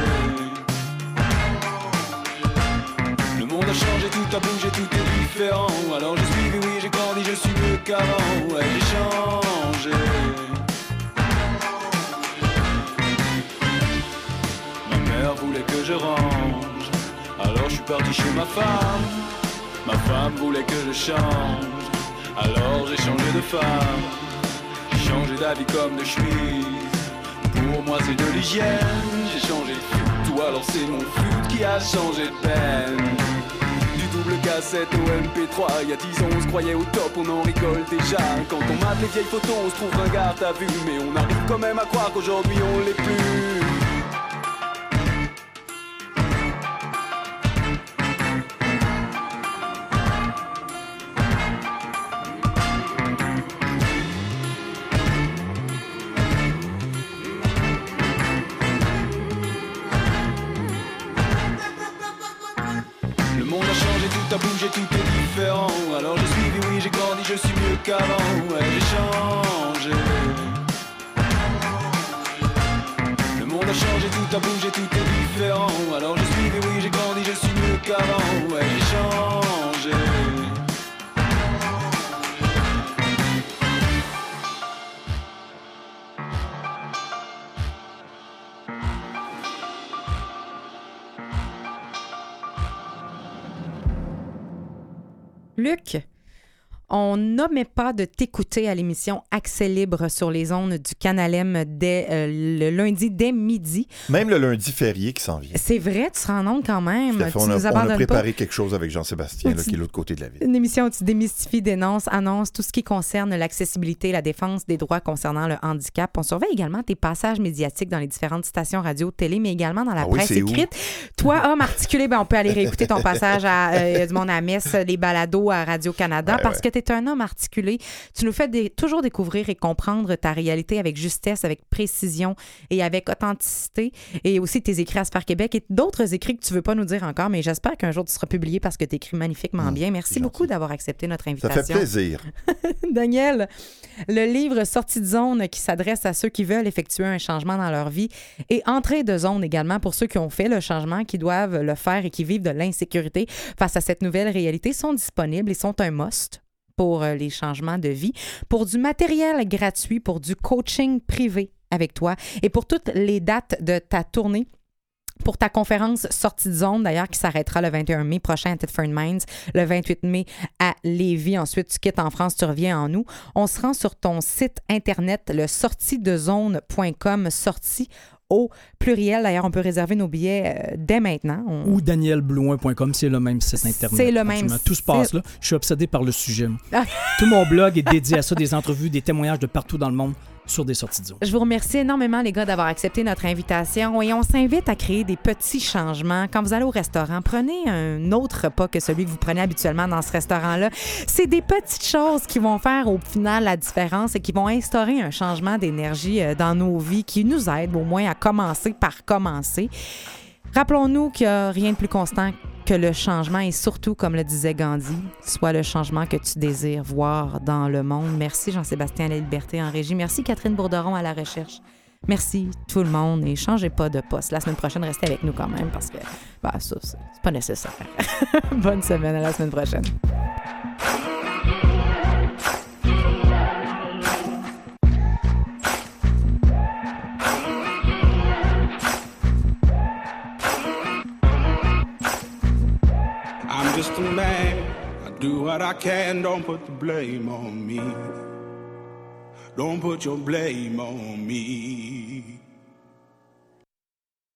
Le monde a changé, tout a bougé, tout est différent. Alors j'ai suivi, oui, j'ai grandi, je suis mieux qu'avant. Ouais, j'ai changé. Que je range, alors je suis parti chez ma femme. Ma femme voulait que je change, alors j'ai changé de femme. J'ai changé d'avis comme de chemise. Pour moi c'est de l'hygiène, j'ai changé de tout alors c'est mon flûte qui a changé de peine. Du double cassette au MP3, il y a 10 ans on se croyait au top, on en rigole déjà. Quand on mate les vieilles photos, on se trouve ringard, t'as vu, mais on arrive quand même à croire qu'aujourd'hui on l'est plus. Je suis mieux qu'avant. Ouais, j'ai changé. Le monde a changé, tout a bougé, tout est différent. Alors on n'omet pas de t'écouter à l'émission Accès libre sur les ondes du Canal M dès euh, le lundi dès midi. Même le lundi férié qui s'en vient. C'est vrai, tu te rends compte quand même. Fait. Tu On, a, nous on a préparé quelque chose avec Jean-Sébastien, qui est de l'autre côté de la ville. Une émission où tu démystifies, dénonces, annonces tout ce qui concerne l'accessibilité, la défense des droits concernant le handicap. On surveille également tes passages médiatiques dans les différentes stations radio, télé, mais également dans la Ah oui, presse où? écrite. Toi, homme articulé, ben, on peut aller réécouter ton passage à euh, du monde à Metz, les balados à Radio-Canada, Ouais, parce que tu es un homme articulé. Tu nous fais des- toujours découvrir et comprendre ta réalité avec justesse, avec précision et avec authenticité. Et aussi tes écrits à Sphère Québec et d'autres écrits que tu veux pas nous dire encore, mais j'espère qu'un jour tu seras publié parce que tu écris magnifiquement Mmh, bien. Merci beaucoup d'avoir accepté notre Ça invitation. fait plaisir. Daniel, le livre Sortie de zone qui s'adresse à ceux qui veulent effectuer un changement dans leur vie et Entrée de zone également pour ceux qui ont fait le changement, qui doivent le faire et qui vivent de l'insécurité face à cette nouvelle réalité sont disponibles et sont un must pour euh, les changements de vie, pour du matériel gratuit, pour du coaching privé avec toi et pour toutes les dates de ta tournée pour ta conférence sortie de zone, d'ailleurs, qui s'arrêtera le 21 mai prochain à Thetford Mines, le 28 mai à Lévis. Ensuite, tu quittes en France, tu reviens en nous. On se rend sur ton site internet, le sortidezone.com, sortie au pluriel. D'ailleurs, on peut réserver nos billets euh, dès maintenant. On- Ou danielblouin.com, c'est le même site internet. C'est le même. Tout se passe là. Je suis obsédé par le sujet. Ah. Tout mon blog est dédié à ça, des entrevues, des témoignages de partout dans le monde sur des sorties. Je vous remercie énormément, les gars, d'avoir accepté notre invitation et on s'invite à créer des petits changements. Quand vous allez au restaurant, prenez un autre repas que celui que vous prenez habituellement dans ce restaurant-là. C'est des petites choses qui vont faire au final la différence et qui vont instaurer un changement d'énergie euh, dans nos vies qui nous aide au moins à commencer par commencer. Rappelons-nous qu'il n'y a rien de plus constant que le changement et surtout, comme le disait Gandhi, soit le changement que tu désires voir dans le monde. Merci Jean-Sébastien à la liberté en régie. Merci Catherine Bourderon à la recherche. Merci tout le monde et changez pas de poste. La semaine prochaine, restez avec nous quand même parce que bah, ça, c'est pas nécessaire. Bonne semaine, à la semaine prochaine. Just a man. I do what I can. Don't put the blame on me. Don't put your blame on me.